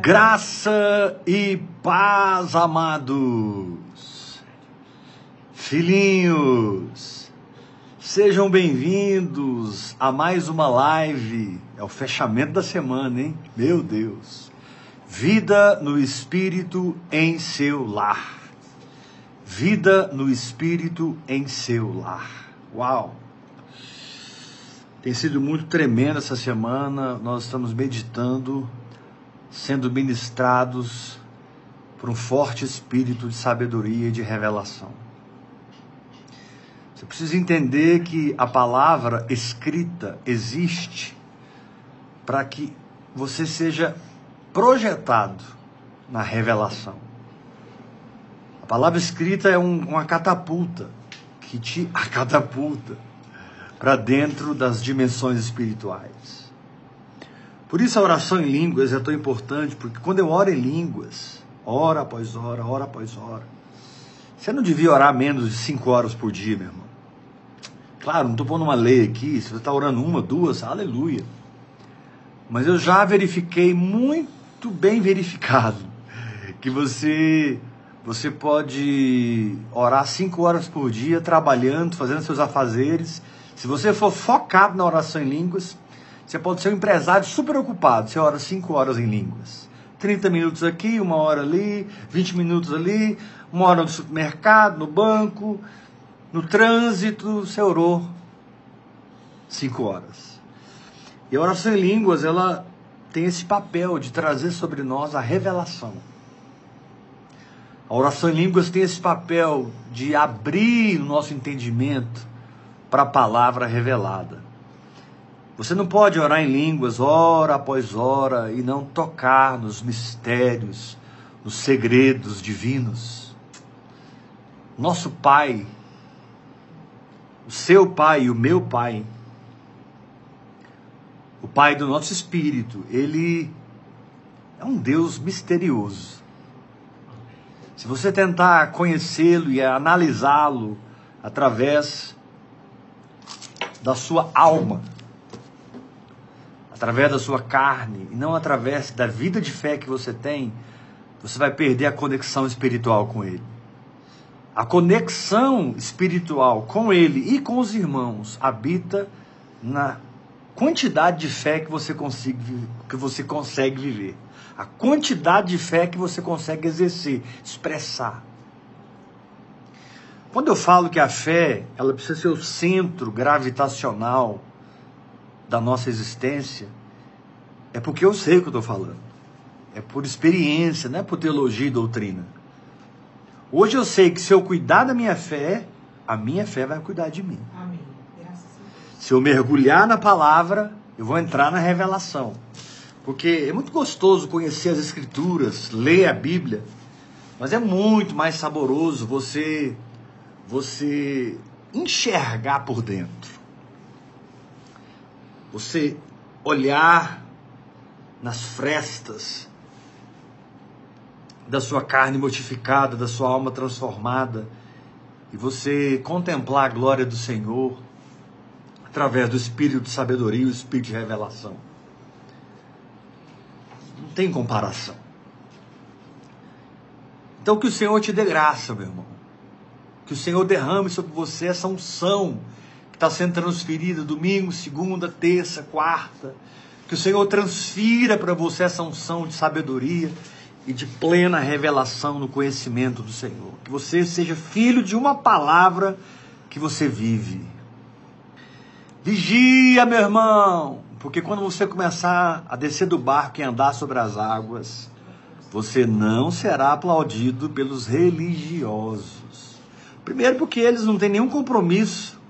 Graça e paz, amados. Filhinhos, sejam bem-vindos a mais uma live. É o fechamento da semana, hein? Meu Deus. Vida no Espírito em seu lar. Vida no Espírito em seu lar. Uau! Tem sido muito tremendo essa semana. Nós estamos meditando, sendo ministrados por um forte espírito de sabedoria e de revelação. Você precisa entender que a palavra escrita existe para que você seja projetado na revelação. A palavra escrita é um, uma catapulta que te a catapulta para dentro das dimensões espirituais. Por isso a oração em línguas é tão importante, porque quando eu oro em línguas, hora após hora, hora após hora, você não devia orar menos de cinco horas por dia, meu irmão. Claro, não estou pondo uma lei aqui, se você está orando uma, duas, aleluia. Mas eu já verifiquei, muito bem verificado, que você você pode orar cinco horas por dia, trabalhando, fazendo seus afazeres, se você for focado na oração em línguas, você pode ser um empresário super ocupado. Você ora 5 horas em línguas. 30 minutos aqui, uma hora ali, 20 minutos ali, uma hora no supermercado, no banco, no trânsito, você orou 5 horas. E a oração em línguas, ela tem esse papel de trazer sobre nós a revelação. A oração em línguas tem esse papel de abrir o nosso entendimento para a palavra revelada. Você não pode orar em línguas hora após hora e não tocar nos mistérios, nos segredos divinos. Nosso Pai, o seu Pai e o meu Pai, o Pai do nosso espírito, ele é um Deus misterioso. Se você tentar conhecê-lo e analisá-lo através da sua alma, através da sua carne, e não através da vida de fé que você tem, você vai perder a conexão espiritual com Ele. A conexão espiritual com Ele e com os irmãos habita na quantidade de fé que você, consiga, que você consegue viver. A quantidade de fé que você consegue exercer, expressar. Quando eu falo que a fé, ela precisa ser o centro gravitacional da nossa existência, é porque eu sei o que eu estou falando. É por experiência, não é por teologia e doutrina. Hoje eu sei que se eu cuidar da minha fé, a minha fé vai cuidar de mim. Amém. Se eu mergulhar na palavra, eu vou entrar na revelação. Porque é muito gostoso conhecer as escrituras, ler a Bíblia, mas é muito mais saboroso você você enxergar por dentro. Você olhar nas frestas da sua carne mortificada, da sua alma transformada, e você contemplar a glória do Senhor através do espírito de sabedoria e o espírito de revelação. Não tem comparação. Então que o Senhor te dê graça, meu irmão que o Senhor derrame sobre você essa unção que está sendo transferida domingo, segunda, terça, quarta. Que o Senhor transfira para você essa unção de sabedoria e de plena revelação no conhecimento do Senhor. Que você seja filho de uma palavra que você vive. Vigia, meu irmão, porque quando você começar a descer do barco e andar sobre as águas, você não será aplaudido pelos religiosos. Primeiro, porque eles não têm nenhum compromisso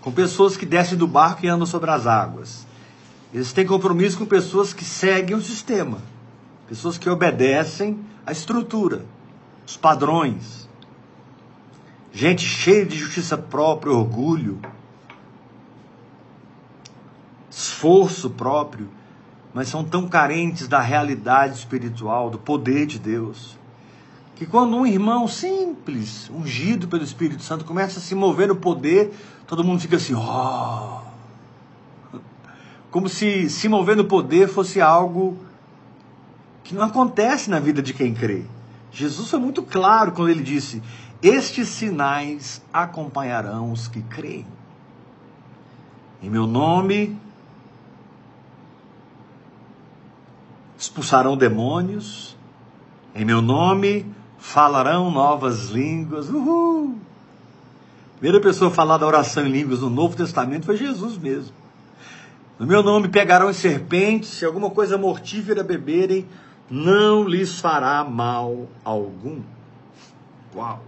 com pessoas que descem do barco e andam sobre as águas. Eles têm compromisso com pessoas que seguem o sistema, pessoas que obedecem à estrutura, os padrões. Gente cheia de justiça própria, orgulho, esforço próprio, mas são tão carentes da realidade espiritual, do poder de Deus que quando um irmão simples, ungido pelo Espírito Santo, começa a se mover no poder, todo mundo fica assim, ó. Oh. como se se mover no poder fosse algo que não acontece na vida de quem crê. Jesus foi muito claro quando ele disse: Estes sinais acompanharão os que creem. Em meu nome expulsarão demônios, em meu nome falarão novas línguas. Uhul! A primeira pessoa a falar da oração em línguas no Novo Testamento foi Jesus mesmo. No meu nome pegarão serpentes, se alguma coisa mortífera beberem, não lhes fará mal algum. Uau!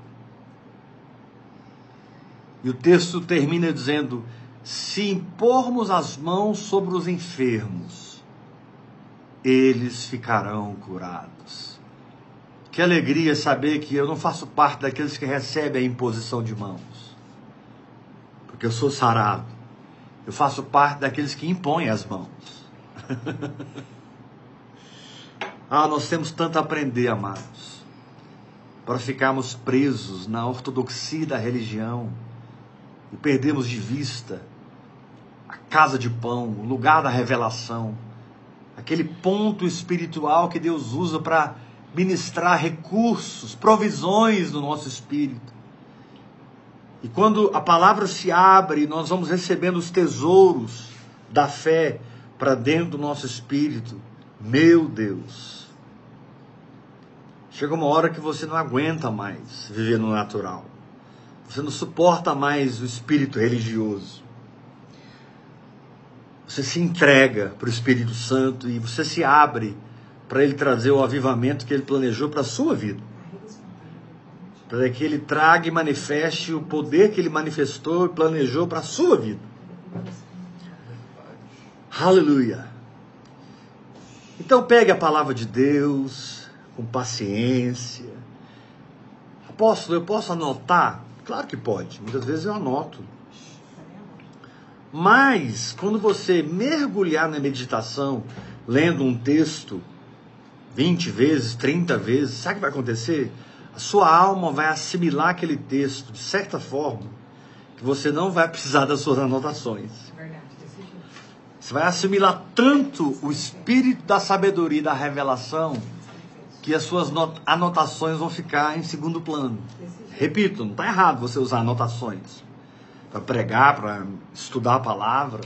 E o texto termina dizendo: se impormos as mãos sobre os enfermos, eles ficarão curados. Que alegria saber que eu não faço parte daqueles que recebem a imposição de mãos, porque eu sou sarado. Eu faço parte daqueles que impõem as mãos. Ah, nós temos tanto a aprender, amados, para ficarmos presos na ortodoxia da religião e perdermos de vista a casa de pão, o lugar da revelação, aquele ponto espiritual que Deus usa para ministrar recursos, provisões no nosso espírito. E quando a palavra se abre, nós vamos recebendo os tesouros da fé para dentro do nosso espírito. Meu Deus, Chega uma hora que você não aguenta mais viver no natural. Você não suporta mais o espírito religioso. Você se entrega para o Espírito Santo e você se abre para ele trazer o avivamento que ele planejou para a sua vida. Para que ele traga e manifeste o poder que ele manifestou e planejou para a sua vida. Aleluia. Então pegue a palavra de Deus, com paciência. Apóstolo, eu posso anotar? Claro que pode, muitas vezes eu anoto. Mas, quando você mergulhar na meditação, lendo um texto 20 vezes, 30 vezes, sabe o que vai acontecer? A sua alma vai assimilar aquele texto de certa forma que você não vai precisar das suas anotações. Você vai assimilar tanto o espírito da sabedoria e da revelação que as suas anotações vão ficar em segundo plano. Repito, não está errado você usar anotações para pregar, para estudar a palavra.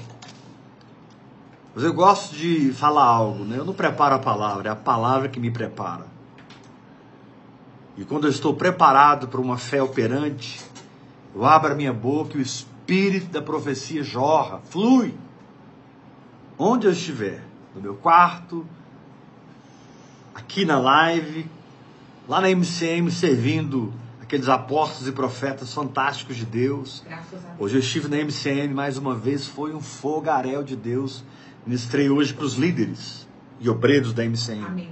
Mas eu gosto de falar algo, né? Eu não preparo a palavra, é a palavra que me prepara. E quando eu estou preparado para uma fé operante, eu abro a minha boca e o espírito da profecia jorra, flui. Onde eu estiver, no meu quarto, aqui na live, lá na MCM, servindo aqueles apóstolos e profetas fantásticos de Deus. Hoje eu estive na MCM mais uma vez, foi um fogaréu de Deus. Ministrei hoje para os líderes e obreiros da MCM. Amém.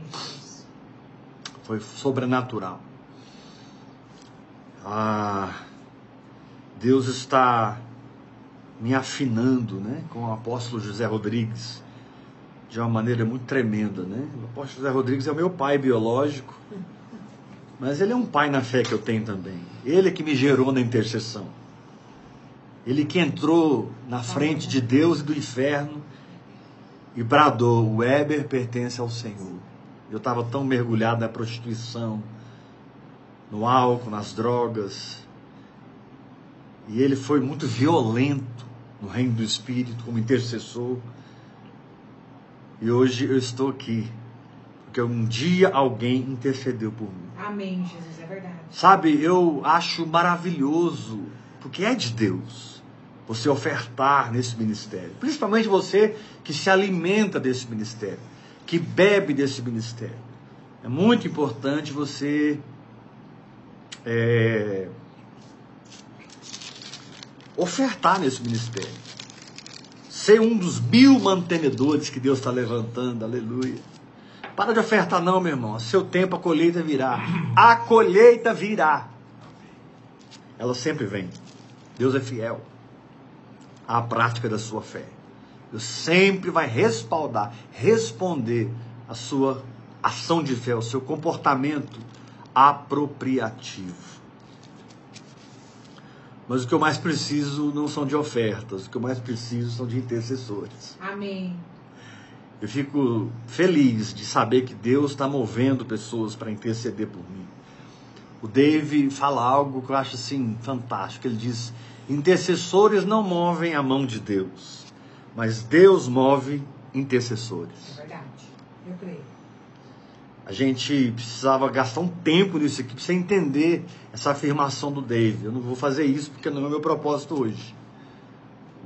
Foi sobrenatural. Ah, Deus está me afinando, né, com o apóstolo José Rodrigues de uma maneira muito tremenda, né? O apóstolo José Rodrigues é o meu pai biológico, mas ele é um pai na fé que eu tenho também. Ele é que me gerou na intercessão. Ele que entrou na frente de Deus e do inferno e bradou: o Weber pertence ao Senhor. Eu estava tão mergulhado na prostituição, no álcool, nas drogas. E ele foi muito violento no reino do Espírito, como intercessor. E hoje eu estou aqui. Porque um dia alguém intercedeu por mim. Amém, Jesus, é verdade. Sabe, eu acho maravilhoso, porque é de Deus, você ofertar nesse ministério. Principalmente você que se alimenta desse ministério, que bebe desse ministério. É muito importante você é, ofertar nesse ministério ser um dos mil mantenedores que Deus está levantando, aleluia. Para de ofertar, não, meu irmão. Seu tempo, a colheita virá. A colheita virá. Ela sempre vem. Deus é fiel à prática da sua fé. Deus sempre vai respaldar, responder a sua ação de fé, o seu comportamento apropriativo. Mas o que eu mais preciso não são de ofertas, o que eu mais preciso são de intercessores. Amém. Eu fico feliz de saber que Deus está movendo pessoas para interceder por mim. O Dave fala algo que eu acho assim fantástico. Ele diz: intercessores não movem a mão de Deus, mas Deus move intercessores. É verdade. Eu creio. A gente precisava gastar um tempo nisso aqui para você entender essa afirmação do Dave. Eu não vou fazer isso porque não é meu propósito hoje.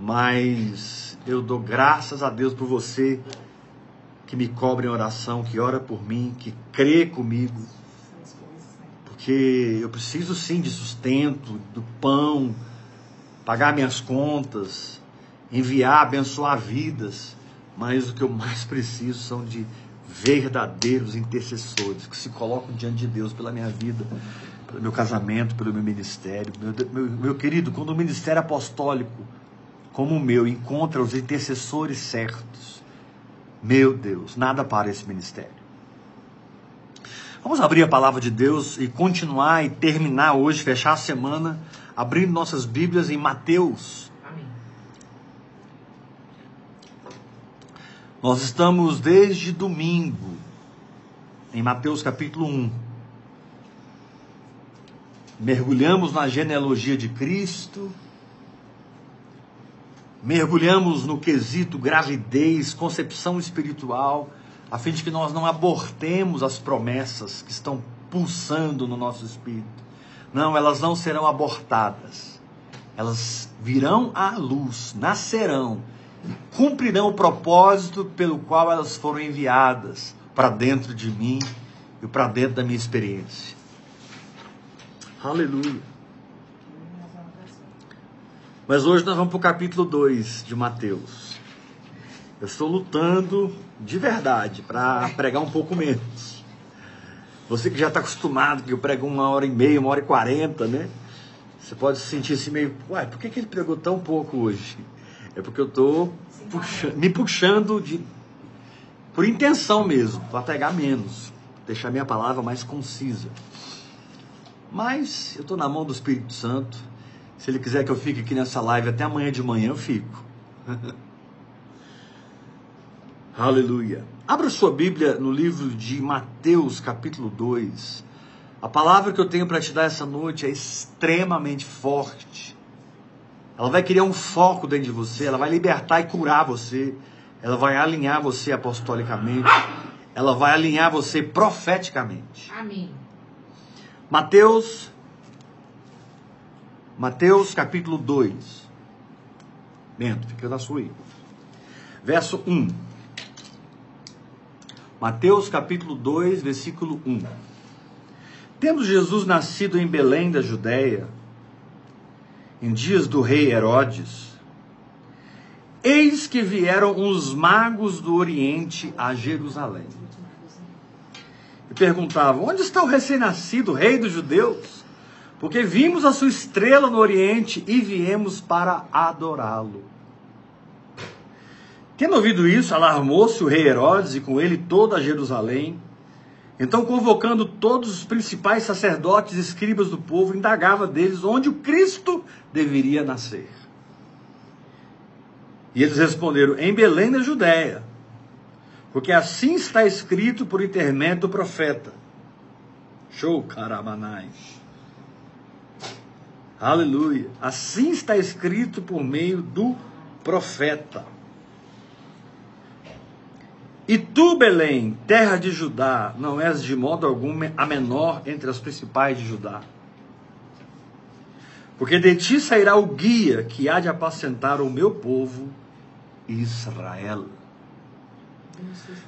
Mas eu dou graças a Deus por você que me cobre em oração, que ora por mim, que crê comigo. Porque eu preciso sim de sustento, do pão, pagar minhas contas, enviar, abençoar vidas. Mas o que eu mais preciso são de verdadeiros intercessores que se colocam diante de Deus pela minha vida, pelo meu casamento, pelo meu ministério. Meu, meu, meu querido, quando o ministério apostólico, como o meu, encontra os intercessores certos, meu Deus, nada para esse ministério. Vamos abrir a palavra de Deus e continuar e terminar hoje, fechar a semana, abrindo nossas Bíblias em Mateus Nós estamos desde domingo em Mateus capítulo 1. Mergulhamos na genealogia de Cristo, mergulhamos no quesito gravidez, concepção espiritual, a fim de que nós não abortemos as promessas que estão pulsando no nosso espírito. Não, elas não serão abortadas. Elas virão à luz, nascerão cumprirão o propósito pelo qual elas foram enviadas para dentro de mim e para dentro da minha experiência. Aleluia. Mas hoje nós vamos para o capítulo 2 de Mateus. Eu estou lutando de verdade para pregar um pouco menos. Você que já está acostumado que eu prego uma hora e meia, uma hora e quarenta, né? Você pode se sentir assim meio, uai, por que, que ele pregou tão pouco hoje? É porque eu estou puxa, me puxando de por intenção mesmo, para pegar menos, deixar minha palavra mais concisa. Mas eu estou na mão do Espírito Santo. Se ele quiser que eu fique aqui nessa live até amanhã de manhã, eu fico. Aleluia. Abra sua Bíblia no livro de Mateus, capítulo 2. A palavra que eu tenho para te dar essa noite é extremamente forte. Ela vai criar um foco dentro de você, ela vai libertar e curar você, ela vai alinhar você apostolicamente, ela vai alinhar você profeticamente. Amém. Mateus, Mateus capítulo 2. Bento, fica na sua aí. Verso 1. Mateus capítulo 2, versículo 1. Tendo Jesus nascido em Belém da Judéia, em dias do rei Herodes, eis que vieram os magos do Oriente a Jerusalém. E perguntavam: Onde está o recém-nascido rei dos judeus? Porque vimos a sua estrela no Oriente e viemos para adorá-lo. Tendo ouvido isso, alarmou-se o rei Herodes e com ele toda Jerusalém. Então, convocando todos os principais sacerdotes e escribas do povo, indagava deles onde o Cristo deveria nascer. E eles responderam: em Belém da Judéia, porque assim está escrito por intermédio do profeta. Show, caramanais. Aleluia. Assim está escrito por meio do profeta. E tu, Belém, terra de Judá, não és de modo algum a menor entre as principais de Judá. Porque de ti sairá o guia que há de apacentar o meu povo, Israel.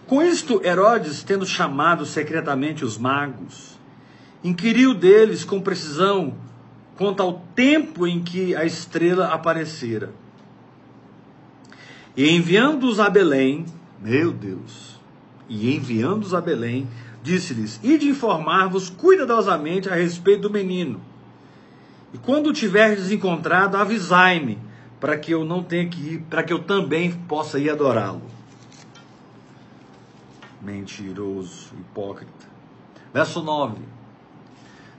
Com isto, Herodes, tendo chamado secretamente os magos, inquiriu deles com precisão quanto ao tempo em que a estrela aparecera. E enviando-os a Belém, meu Deus. E enviando-os a Belém, disse-lhes: Ide informar-vos cuidadosamente a respeito do menino. E quando o tiverdes encontrado, avisai-me, para que eu não tenha que ir, para que eu também possa ir adorá-lo. Mentiroso, hipócrita. Verso 9.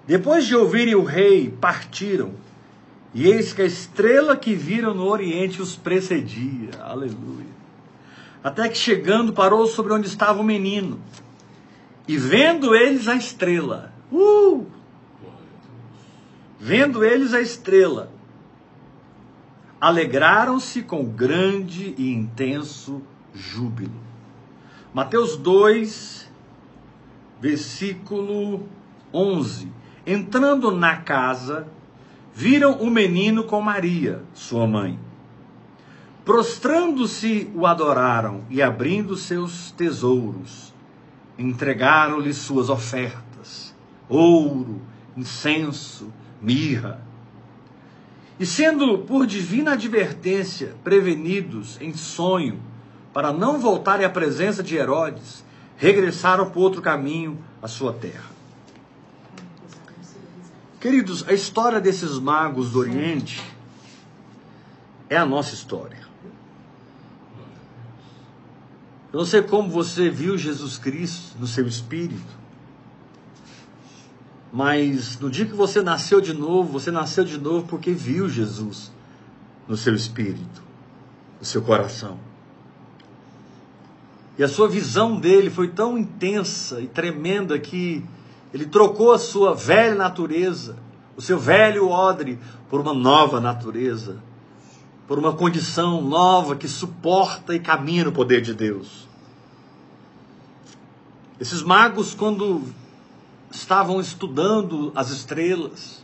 Depois de ouvirem o rei, partiram E eis que a estrela que viram no oriente os precedia. Aleluia. Até que chegando parou sobre onde estava o menino. E vendo eles a estrela. Uh! Vendo eles a estrela, alegraram-se com grande e intenso júbilo. Mateus 2, versículo 11. Entrando na casa, viram o menino com Maria, sua mãe. Prostrando-se, o adoraram e, abrindo seus tesouros, entregaram-lhe suas ofertas: ouro, incenso, mirra. E sendo por divina advertência prevenidos em sonho, para não voltarem à presença de Herodes, regressaram por outro caminho à sua terra. Queridos, a história desses magos do Oriente é a nossa história. Eu não sei como você viu Jesus Cristo no seu espírito, mas no dia que você nasceu de novo, você nasceu de novo porque viu Jesus no seu espírito, no seu coração. E a sua visão dele foi tão intensa e tremenda que ele trocou a sua velha natureza, o seu velho odre, por uma nova natureza, por uma condição nova que suporta e caminha no poder de Deus. Esses magos, quando estavam estudando as estrelas.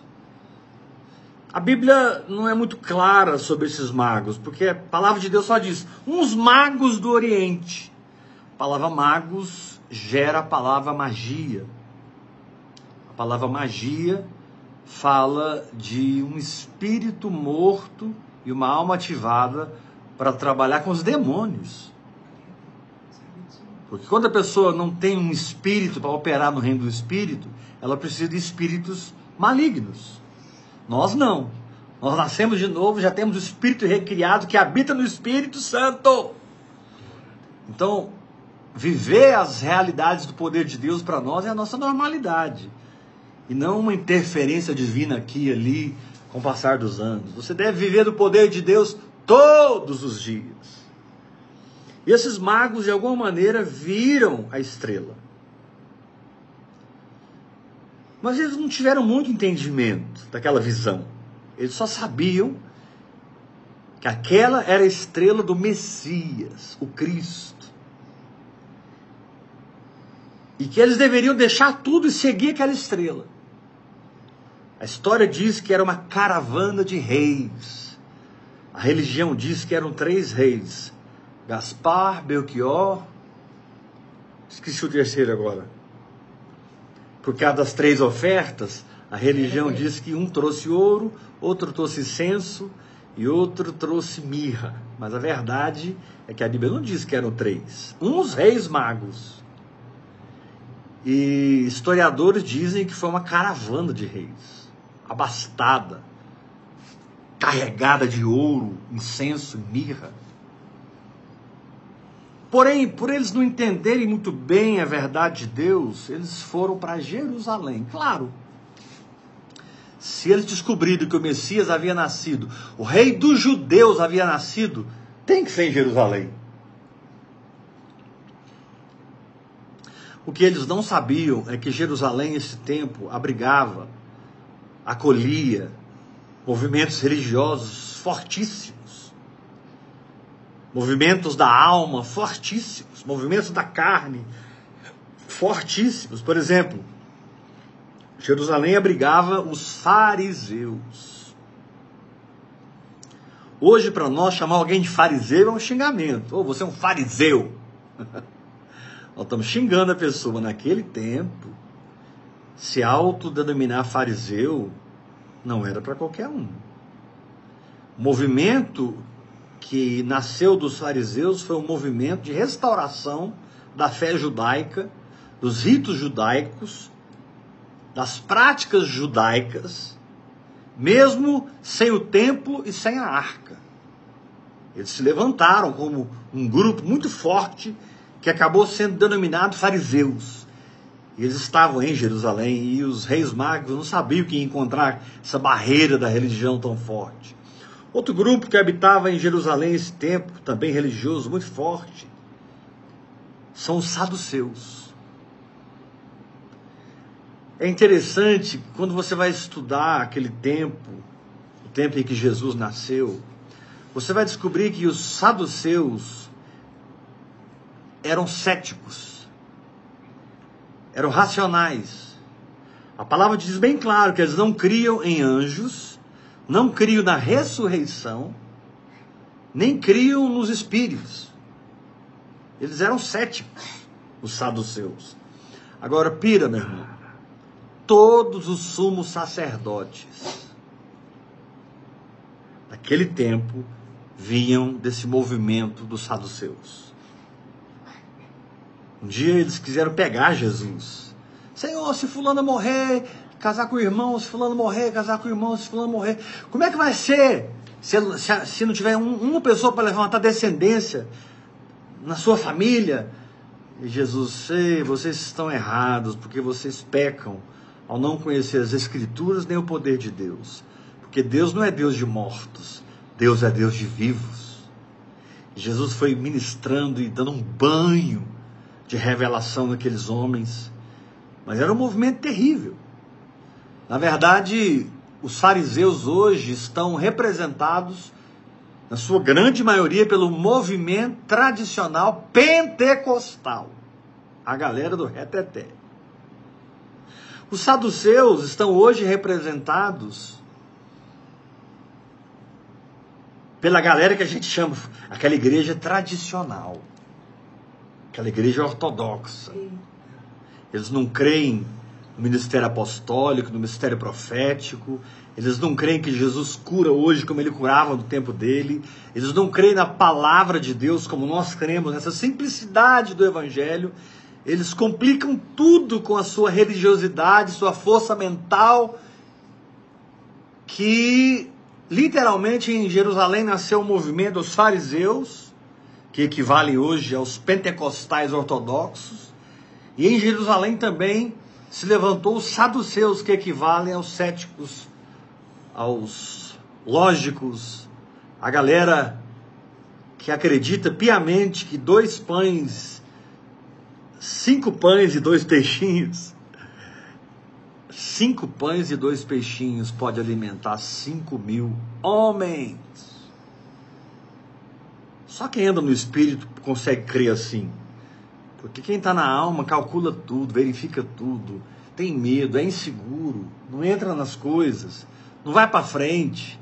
A Bíblia não é muito clara sobre esses magos, porque a palavra de Deus só diz: uns magos do Oriente. A palavra magos gera a palavra magia. A palavra magia fala de um espírito morto e uma alma ativada para trabalhar com os demônios. Porque quando a pessoa não tem um espírito para operar no reino do espírito, ela precisa de espíritos malignos. Nós não. Nós nascemos de novo, já temos o espírito recriado que habita no Espírito Santo. Então, viver as realidades do poder de Deus para nós é a nossa normalidade. E não uma interferência divina aqui e ali com o passar dos anos. Você deve viver do poder de Deus todos os dias. E esses magos, de alguma maneira, viram a estrela. Mas eles não tiveram muito entendimento daquela visão. Eles só sabiam que aquela era a estrela do Messias, o Cristo. E que eles deveriam deixar tudo e seguir aquela estrela. A história diz que era uma caravana de reis. A religião diz que eram três reis: Gaspar, Belchior, esqueci o terceiro agora. Por causa das três ofertas, a religião diz que um trouxe ouro, outro trouxe incenso e outro trouxe mirra. Mas a verdade é que a Bíblia não diz que eram três. Uns reis magos. E historiadores dizem que foi uma caravana de reis, abastada, carregada de ouro, incenso e mirra. Porém, por eles não entenderem muito bem a verdade de Deus, eles foram para Jerusalém. Claro, se eles descobrirem que o Messias havia nascido, o rei dos judeus havia nascido, tem que ser em Jerusalém. O que eles não sabiam é que Jerusalém, esse tempo, abrigava, acolhia movimentos religiosos fortíssimos movimentos da alma fortíssimos, movimentos da carne fortíssimos. Por exemplo, Jerusalém abrigava os fariseus. Hoje, para nós, chamar alguém de fariseu é um xingamento. Ou oh, você é um fariseu. nós estamos xingando a pessoa. Naquele tempo, se autodenominar fariseu não era para qualquer um. O movimento que nasceu dos fariseus foi um movimento de restauração da fé judaica, dos ritos judaicos, das práticas judaicas, mesmo sem o templo e sem a arca. Eles se levantaram como um grupo muito forte que acabou sendo denominado fariseus. E eles estavam em Jerusalém e os reis magos não sabiam que encontrar essa barreira da religião tão forte. Outro grupo que habitava em Jerusalém esse tempo, também religioso, muito forte, são os saduceus. É interessante quando você vai estudar aquele tempo, o tempo em que Jesus nasceu, você vai descobrir que os saduceus eram céticos, eram racionais. A palavra diz bem claro que eles não criam em anjos, não criam na ressurreição, nem criam nos espíritos. Eles eram céticos, os saduceus. Agora, pira, meu irmão. Todos os sumos sacerdotes daquele tempo vinham desse movimento dos saduceus. Um dia eles quiseram pegar Jesus. Senhor, se fulano morrer, casar com o irmão, se fulano morrer, casar com o irmão, se fulano morrer. Como é que vai ser se, se, se não tiver um, uma pessoa para levantar descendência na sua família? E Jesus, sei, vocês estão errados, porque vocês pecam ao não conhecer as Escrituras nem o poder de Deus. Porque Deus não é Deus de mortos, Deus é Deus de vivos. Jesus foi ministrando e dando um banho de revelação naqueles homens. Mas era um movimento terrível. Na verdade, os fariseus hoje estão representados, na sua grande maioria, pelo movimento tradicional pentecostal. A galera do reteté. Os saduceus estão hoje representados pela galera que a gente chama aquela igreja tradicional, aquela igreja ortodoxa. Eles não creem no ministério apostólico, no ministério profético, eles não creem que Jesus cura hoje como ele curava no tempo dele, eles não creem na palavra de Deus como nós cremos, nessa simplicidade do evangelho. Eles complicam tudo com a sua religiosidade, sua força mental, que Literalmente em Jerusalém nasceu o movimento dos fariseus, que equivale hoje aos pentecostais ortodoxos, e em Jerusalém também se levantou os saduceus, que equivalem aos céticos, aos lógicos, a galera que acredita piamente que dois pães, cinco pães e dois peixinhos cinco pães e dois peixinhos pode alimentar cinco mil homens. Só quem anda no espírito consegue crer assim. Porque quem está na alma calcula tudo, verifica tudo, tem medo, é inseguro, não entra nas coisas, não vai para frente.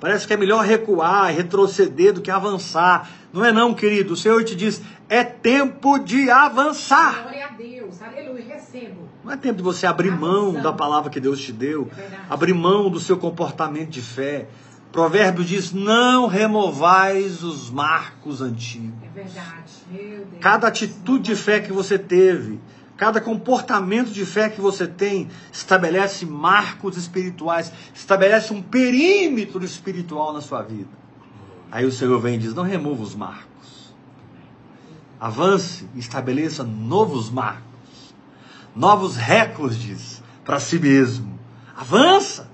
Parece que é melhor recuar, retroceder do que avançar. Não é não, querido. O Senhor te diz, é tempo de avançar. Glória a Deus. Aleluia, recebo. Não é tempo de você abrir mão da palavra que Deus te deu, É abrir mão do seu comportamento de fé. Provérbio diz: não removais os marcos antigos. É verdade. Meu Deus. Cada atitude de fé que você teve, cada comportamento de fé que você tem, estabelece marcos espirituais, estabelece um perímetro espiritual na sua vida. Aí o Senhor vem e diz: não remova os marcos. Avance e estabeleça novos marcos, novos recordes para si mesmo. Avança!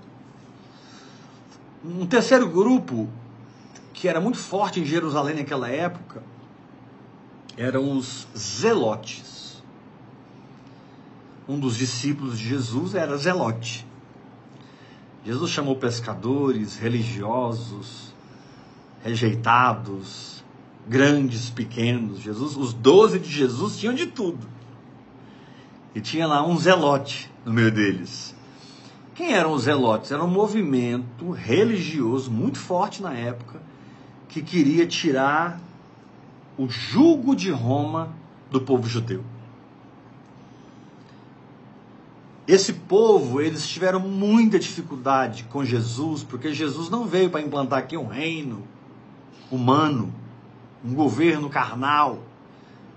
Um terceiro grupo que era muito forte em Jerusalém naquela época eram os zelotes. Um dos discípulos de Jesus era zelote. Jesus chamou pescadores, religiosos, rejeitados, grandes, pequenos. Jesus, os doze de Jesus tinham de tudo. E tinha lá um zelote no meio deles. Quem eram os zelotes? Era um movimento religioso muito forte na época que queria tirar o jugo de Roma do povo judeu. Esse povo, eles tiveram muita dificuldade com Jesus, porque Jesus não veio para implantar aqui um reino humano, um governo carnal.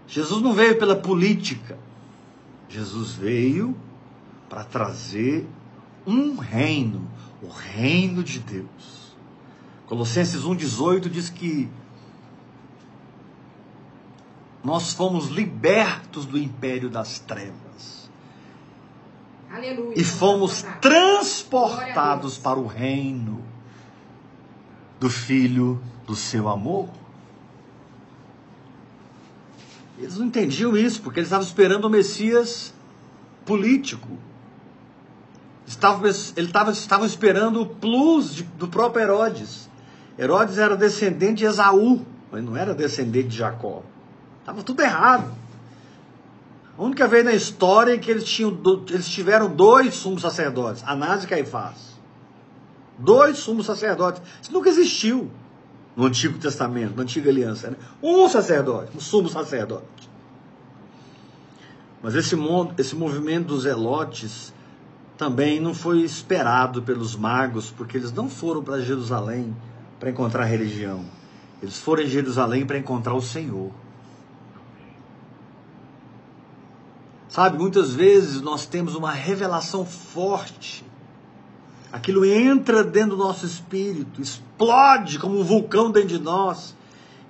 Jesus não veio pela política. Jesus veio para trazer um reino, o reino de Deus. Colossenses 1,18 diz que nós fomos libertos do império das trevas Aleluia. e fomos transportados para o reino do Filho do seu amor. Eles não entendiam isso, porque eles estavam esperando o Messias político. Estavam, eles estavam, estavam esperando o plus de- do próprio Herodes. Herodes era descendente de Esaú, mas não era descendente de Jacó. Estava tudo errado. A única vez na história em que eles, tinham, eles tiveram dois sumos sacerdotes, Anás e Caifás. Dois sumos sacerdotes. Isso nunca existiu no Antigo Testamento, na Antiga Aliança. Né? Um sacerdote, um sumo sacerdote. Mas esse, esse movimento dos zelotes também não foi esperado pelos magos, porque eles não foram para Jerusalém para encontrar religião. Eles foram em Jerusalém para encontrar o Senhor. Sabe, muitas vezes nós temos uma revelação forte. Aquilo entra dentro do nosso espírito, explode como um vulcão dentro de nós.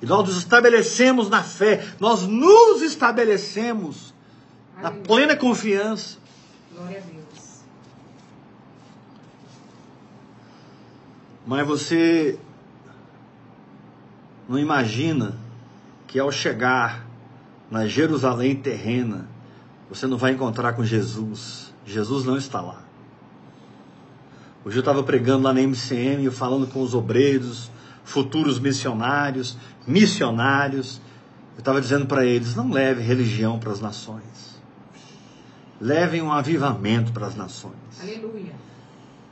E nós nos estabelecemos na fé, nós nos estabelecemos na plena confiança. Glória a Deus. Mas você não imagina que ao chegar na Jerusalém terrena, você não vai encontrar com Jesus. Jesus não está lá. Hoje eu estava pregando lá na MCM, falando com os obreiros, futuros missionários, missionários. Eu estava dizendo para eles: não leve religião para as nações. Levem um avivamento para as nações. Aleluia.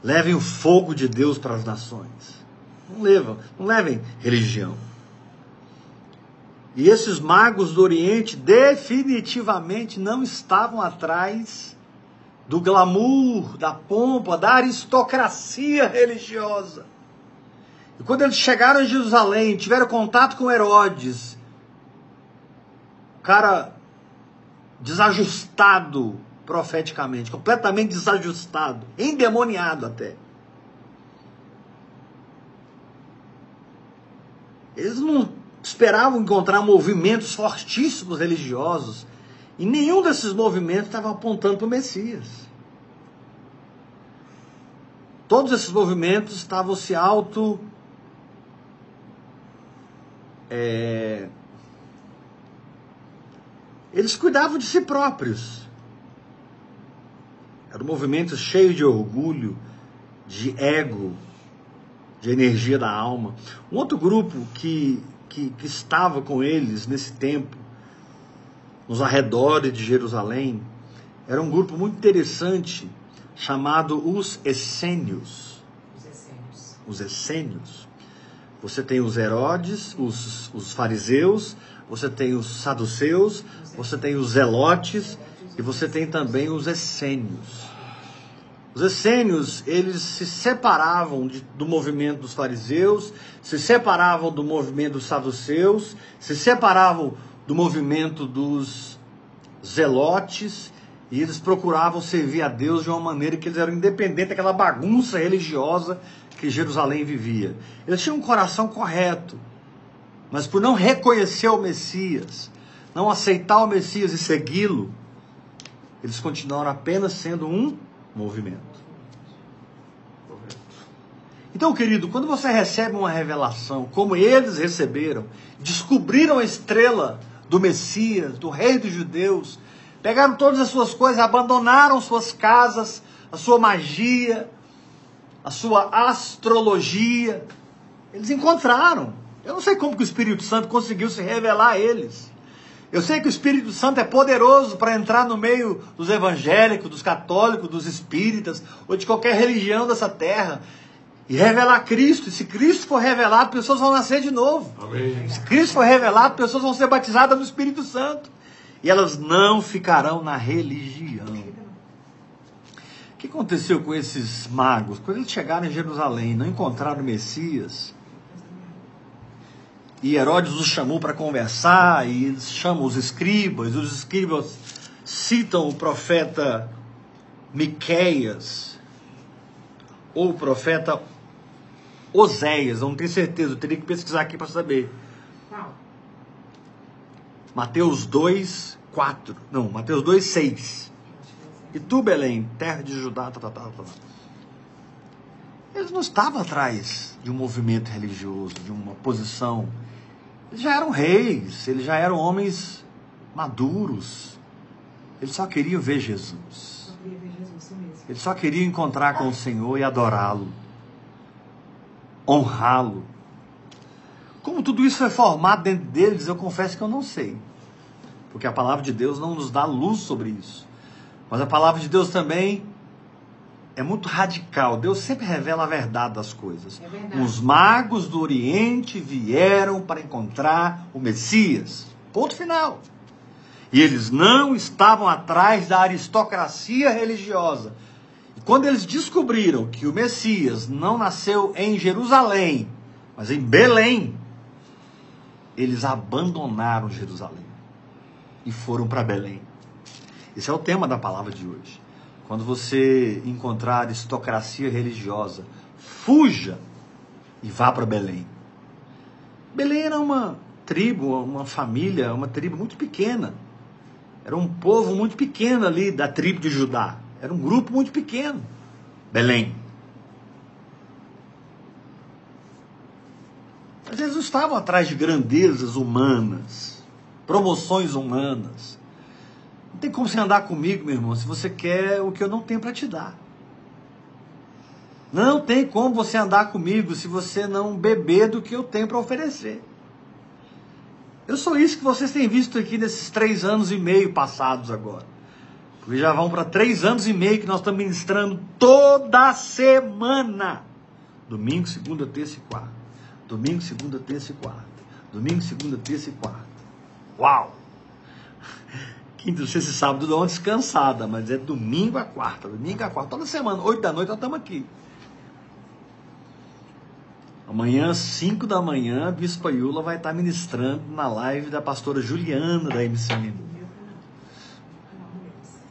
Levem o fogo de Deus para as nações. Não levam, não levem religião. E esses magos do Oriente definitivamente não estavam atrás do glamour, da pompa, da aristocracia religiosa. E quando eles chegaram em Jerusalém, tiveram contato com Herodes, o cara desajustado profeticamente, completamente desajustado, endemoniado até. Eles não esperavam encontrar movimentos fortíssimos religiosos, e nenhum desses movimentos estava apontando para o Messias. Todos esses movimentos estavam se auto. é, eles cuidavam de si próprios. Era um movimento cheio de orgulho, de ego, de energia da alma. Um outro grupo que, que, que estava com eles nesse tempo, nos arredores de Jerusalém, era um grupo muito interessante chamado os essênios. Os essênios. Os essênios. Você tem os Herodes, os, os fariseus, você tem os saduceus, você tem os zelotes e você tem também os essênios. Os essênios, eles se separavam de- do movimento dos fariseus, se separavam do movimento dos saduceus, se separavam do movimento dos zelotes, e eles procuravam servir a Deus de uma maneira que eles eram independentes daquela bagunça religiosa que Jerusalém vivia. Eles tinham um coração correto, mas por não reconhecer o Messias, não aceitar o Messias e segui-lo, eles continuaram apenas sendo um movimento. Então, querido, quando você recebe uma revelação, como eles receberam, descobriram a estrela do Messias, do Rei dos Judeus, pegaram todas as suas coisas, abandonaram suas casas, a sua magia, a sua astrologia, eles encontraram. Eu não sei como que o Espírito Santo conseguiu se revelar a eles. Eu sei que o Espírito Santo é poderoso para entrar no meio dos evangélicos, dos católicos, dos espíritas, ou de qualquer religião dessa terra e revelar Cristo. E se Cristo for revelado, pessoas vão nascer de novo. Amém. Se Cristo for revelado, pessoas vão ser batizadas no Espírito Santo. E elas não ficarão na religião. O que aconteceu com esses magos? Quando eles chegaram em Jerusalém e não encontraram o Messias, e Herodes os chamou para conversar, e eles chamam os escribas, os escribas citam o profeta Miqueias, ou o profeta Oséias, não tenho certeza, eu teria que pesquisar aqui para saber. Mateus 2, 4. Não, Mateus 2, 6. E tu, Belém, terra de Judá, tá, tá, tá, tá. Eles não estavam atrás de um movimento religioso, de uma posição. Eles já eram reis, eles já eram homens maduros. Eles só queriam ver Jesus. Eles só queriam encontrar com o Senhor e adorá-lo, honrá-lo. Como tudo isso foi formado dentro deles, eu confesso que eu não sei. Porque a palavra de Deus não nos dá luz sobre isso. Mas a palavra de Deus também é muito radical. Deus sempre revela a verdade das coisas. É. Os magos do Oriente vieram para encontrar o Messias. Ponto final. E eles não estavam atrás da aristocracia religiosa. E quando eles descobriram que o Messias não nasceu em Jerusalém, mas em Belém, eles abandonaram Jerusalém e foram para Belém. Esse é o tema da palavra de hoje. Quando você encontrar aristocracia religiosa, fuja e vá para Belém. Belém era uma tribo, uma família, uma tribo muito pequena. Era um povo muito pequeno ali da tribo de Judá. Era um grupo muito pequeno. Belém. Mas eles não estavam atrás de grandezas humanas, promoções humanas. Tem como você andar comigo, meu irmão, se você quer o que eu não tenho para te dar. Não tem como você andar comigo se você não beber do que eu tenho para oferecer. Eu sou isso que vocês têm visto aqui nesses três anos e meio passados agora. Porque já vão para três anos e meio que nós estamos ministrando toda semana. Domingo, segunda, terça e quarta. Domingo, segunda, terça e quarta. Domingo, segunda, terça e quarta. Uau! Quinta, sexta e sábado dá uma descansada, mas é domingo a quarta. Domingo a quarta. Toda semana, oito da noite, nós estamos aqui. Amanhã, 5 da manhã, a Bispa Iula vai estar ministrando na live da pastora Juliana da MCM.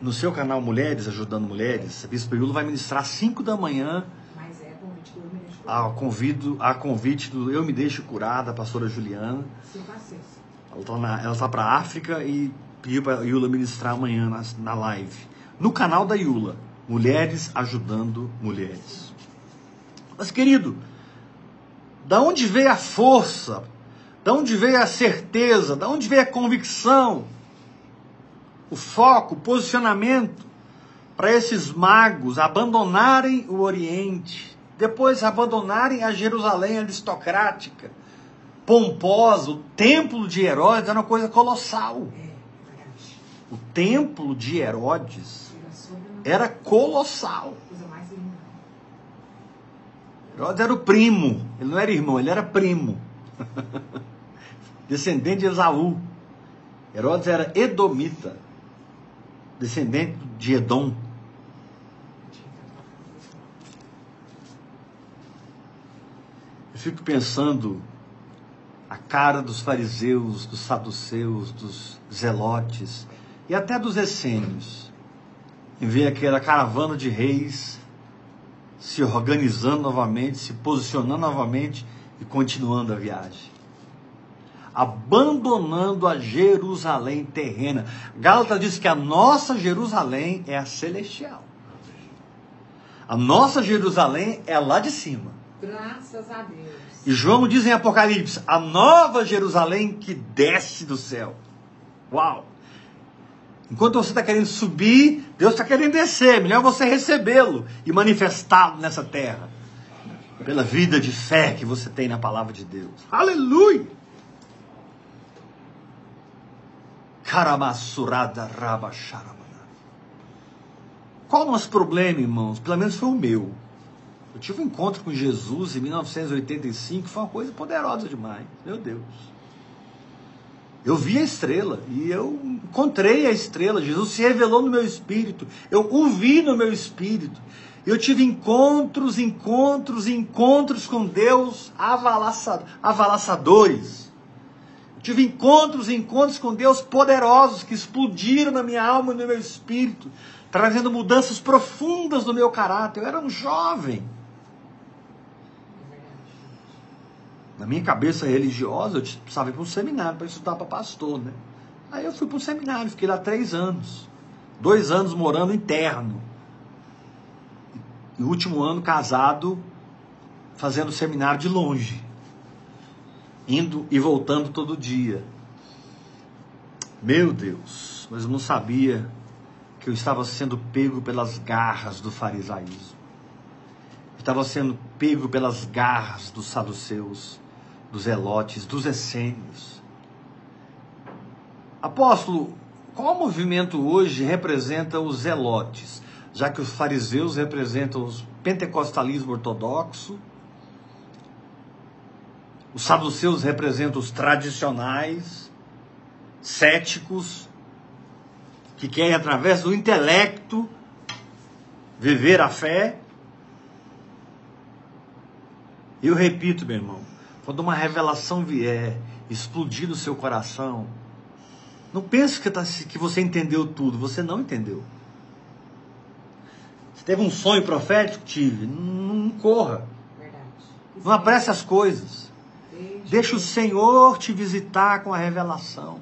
No seu canal Mulheres, Ajudando Mulheres, a Bispa Iula vai ministrar às 5 da manhã Mas é convite do Eu Me Deixo a, convido, a convite do Eu Me Deixo Curar, da pastora Juliana. Ela está ela tá para África e pediu para a Iula ministrar amanhã na, na live. No canal da Iula, Mulheres Ajudando Mulheres. Mas, querido, da onde veio a força? Da onde veio a certeza? Da onde veio a convicção? O foco, o posicionamento para esses magos abandonarem o Oriente, depois abandonarem a Jerusalém aristocrática, pomposa, o templo de Herodes era uma coisa colossal. O templo de Herodes era colossal. Herodes era o primo, ele não era irmão, ele era primo. descendente de Esaú. Herodes era edomita, descendente de Edom. Eu fico pensando a cara dos fariseus, dos saduceus, dos zelotes e até dos essênios em ver aquela caravana de reis se organizando novamente, se posicionando novamente e continuando a viagem. Abandonando a Jerusalém terrena. Gálatas diz que a nossa Jerusalém é a celestial. A nossa Jerusalém é lá de cima. Graças a Deus. E João diz em Apocalipse: a nova Jerusalém que desce do céu. Uau! Enquanto você está querendo subir, Deus está querendo descer. Melhor você recebê-lo e manifestá-lo nessa terra. Pela vida de fé que você tem na palavra de Deus. Aleluia! Karamassurada rabacharabana. Qual o nosso problema, irmãos? Pelo menos foi o meu. Eu tive um encontro com Jesus em 1985, foi uma coisa poderosa demais. Meu Deus. Eu vi a estrela e eu encontrei a estrela. Jesus se revelou no meu espírito. Eu o vi no meu espírito. Eu tive encontros, encontros, encontros com Deus avalaça- avalaçadores. Eu tive encontros, encontros com Deus poderosos que explodiram na minha alma e no meu espírito, trazendo mudanças profundas no meu caráter. Eu era um jovem. É verdade. Na minha cabeça religiosa, eu precisava ir para um seminário para estudar para pastor, né? Aí eu fui para um seminário, fiquei lá três anos. Dois anos morando interno. E o último ano casado, fazendo seminário de longe. Indo e voltando todo dia. Meu Deus, mas eu não sabia que eu estava sendo pego pelas garras do farisaísmo. Eu estava sendo pego pelas garras dos saduceus, dos elotes, dos essênios. Apóstolo, qual movimento hoje representa os zelotes? Já que os fariseus representam o pentecostalismo ortodoxo, os saduceus representam os tradicionais, céticos, que querem, através do intelecto, viver a fé. Eu repito, meu irmão, quando uma revelação vier, explodir no seu coração, não pense que, tá, que você entendeu tudo, você não entendeu. Você teve um sonho profético? Tive. Não, não corra. Verdade. Não apresse as coisas. Deixa, Deixa o Senhor te visitar com a revelação.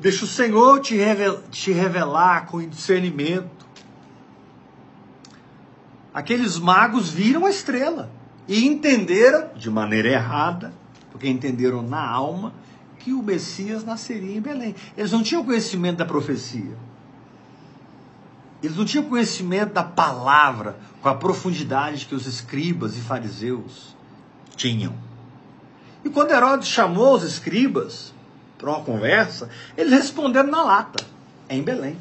Deixa o Senhor te, revel- te revelar com discernimento. Aqueles magos viram a estrela e entenderam, de maneira errada, porque entenderam na alma, que o Messias nasceria em Belém. Eles não tinham conhecimento da profecia. Eles não tinham conhecimento da palavra com a profundidade que os escribas e fariseus tinham. E quando Herodes chamou os escribas para uma conversa, eles responderam na lata, é em Belém.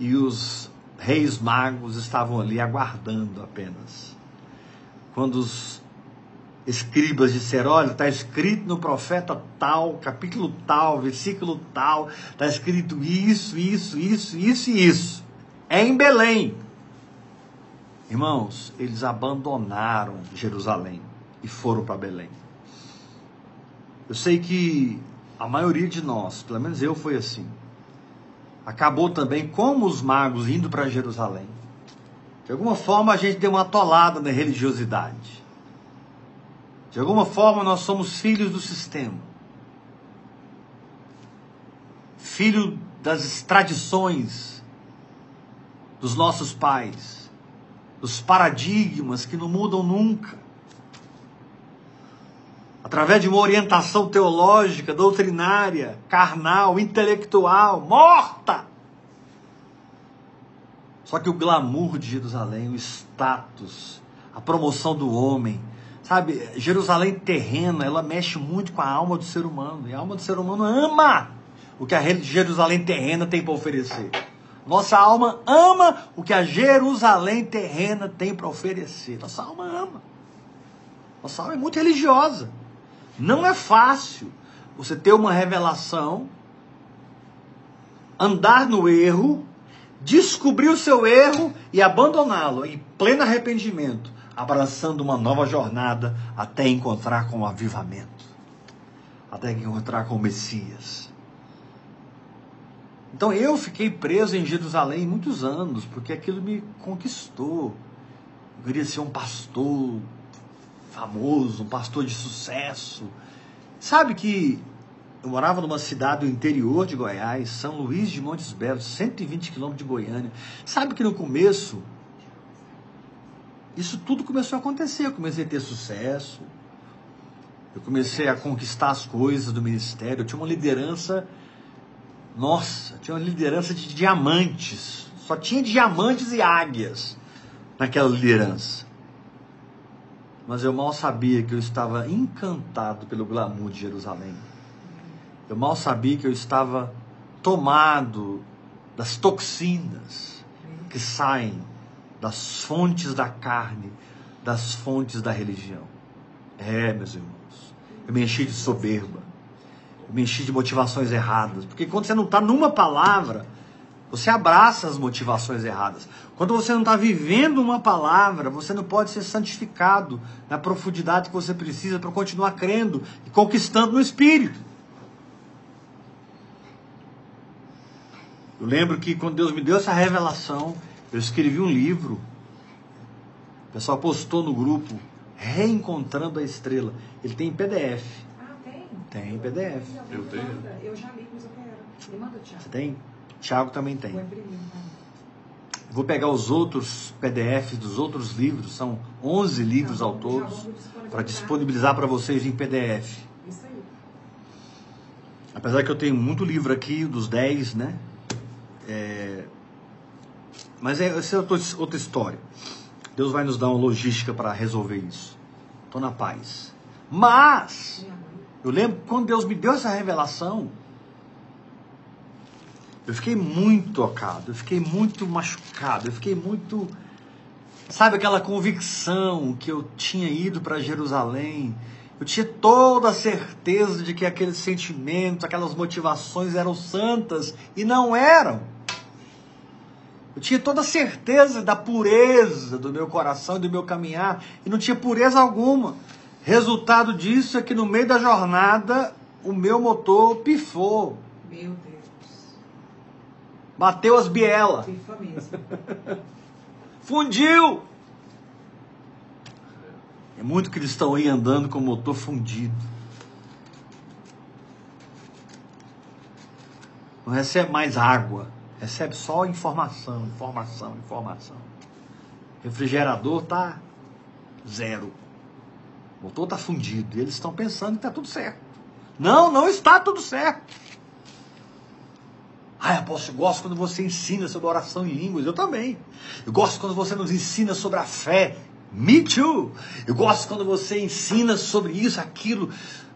E os reis magos estavam ali aguardando apenas. Quando os escribas disseram: olha, está escrito no profeta tal, capítulo tal, versículo tal, está escrito isso, isso, isso, isso e isso. É em Belém. Irmãos, eles abandonaram Jerusalém e foram para Belém. Eu sei que a maioria de nós, pelo menos eu, foi assim. Acabou também como os magos indo para Jerusalém. De alguma forma a gente deu uma atolada na religiosidade. De alguma forma nós somos filhos do sistema. Filho das tradições dos nossos pais, dos paradigmas que não mudam nunca. Através de uma orientação teológica, doutrinária, carnal, intelectual, morta. Só que o glamour de Jerusalém, o status, a promoção do homem, sabe, Jerusalém terrena, ela mexe muito com a alma do ser humano. E a alma do ser humano ama o que a Jerusalém terrena tem para oferecer. Nossa alma ama o que a Jerusalém terrena tem para oferecer. Nossa alma ama. Nossa alma é muito religiosa. Não é fácil você ter uma revelação, andar no erro, descobrir o seu erro e abandoná-lo em pleno arrependimento, abraçando uma nova jornada até encontrar com o avivamento, até encontrar com o Messias. Então eu fiquei preso em Jerusalém muitos anos, porque aquilo me conquistou. Eu queria ser um pastor famoso, um pastor de sucesso. Sabe que eu morava numa cidade do interior de Goiás, São Luís de Montes Belos, 120 quilômetros de Goiânia. Sabe que no começo, isso tudo começou a acontecer. Eu comecei a ter sucesso, eu comecei a conquistar as coisas do ministério. Eu tinha uma liderança, nossa, tinha uma liderança de diamantes. Só tinha diamantes e águias naquela liderança. Mas eu mal sabia que eu estava encantado pelo glamour de Jerusalém. Eu mal sabia que eu estava tomado das toxinas que saem das fontes da carne, das fontes da religião. É, meus irmãos, eu me enchi de soberba, eu me enchi de motivações erradas, porque quando você não está numa palavra, você abraça as motivações erradas. Quando você não está vivendo uma palavra, você não pode ser santificado na profundidade que você precisa para continuar crendo e conquistando no Espírito. Eu lembro que quando Deus me deu essa revelação, eu escrevi um livro. O pessoal postou no grupo Reencontrando a Estrela. Ele tem em PDF. Ah, tem? Tem em PDF. Eu tenho. Eu já li, mas eu quero. Me manda o Thiago. Você tem? Tiago também Vou tem. imprimir. né? Vou pegar os outros PDFs dos outros livros, são 11 livros Já ao todo, para disponibilizar para vocês em PDF. Isso aí. Apesar que eu tenho muito livro aqui, dos 10, né? É, Mas é, essa é outra, outra história. Deus vai nos dar uma logística para resolver isso. Estou na paz. Mas, eu lembro quando Deus me deu essa revelação, eu fiquei muito tocado, eu fiquei muito machucado, eu fiquei muito. Sabe aquela convicção que eu tinha ido para Jerusalém? Eu tinha toda a certeza de que aqueles sentimentos, aquelas motivações eram santas e não eram. Eu tinha toda a certeza da pureza do meu coração e do meu caminhar e não tinha pureza alguma. Resultado disso é que no meio da jornada o meu motor pifou, Meu Deus. bateu as bielas. Pifa mesmo. Fundiu! É muito cristão aí andando com o motor fundido. Não recebe mais água, recebe só informação, informação, informação. Refrigerador tá zero. O motor tá fundido e eles estão pensando que tá tudo certo. Não, não está tudo certo. Ai, apóstolo, eu gosto quando você ensina sobre oração em línguas. Eu também. Eu gosto quando você nos ensina sobre a fé. Me too. Eu gosto quando você ensina sobre isso, aquilo.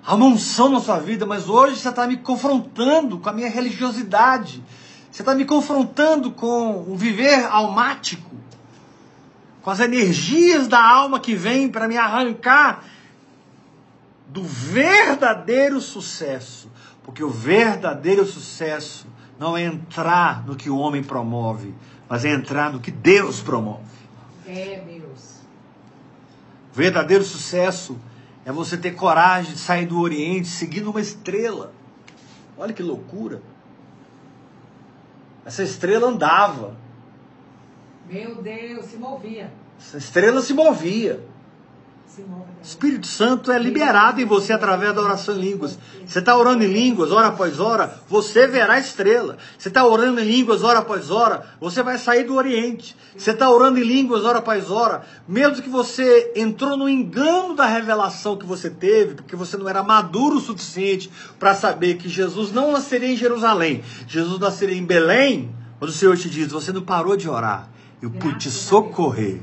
Uma unção na sua vida, mas hoje você está me confrontando com a minha religiosidade. Você está me confrontando com o viver almático. Com as energias da alma que vêm para me arrancar do verdadeiro sucesso. Porque o verdadeiro sucesso não é entrar no que o homem promove, mas é entrar no que Deus promove. É, Deus. O verdadeiro sucesso é você ter coragem de sair do Oriente seguindo uma estrela. Olha que loucura. Essa estrela andava, Meu Deus, se movia. essa estrela se movia. Se move. O Deus. Espírito Santo é liberado em você através da oração em línguas. Você está orando em línguas, hora após hora, você verá a estrela. Você está orando em línguas, hora após hora, você vai sair do Oriente. Você está orando em línguas, hora após hora, mesmo que você entrou no engano da revelação que você teve, porque você não era maduro o suficiente para saber que Jesus não nasceria em Jerusalém, Jesus nasceria em Belém, quando o Senhor te diz, você não parou de orar, eu pude te socorrer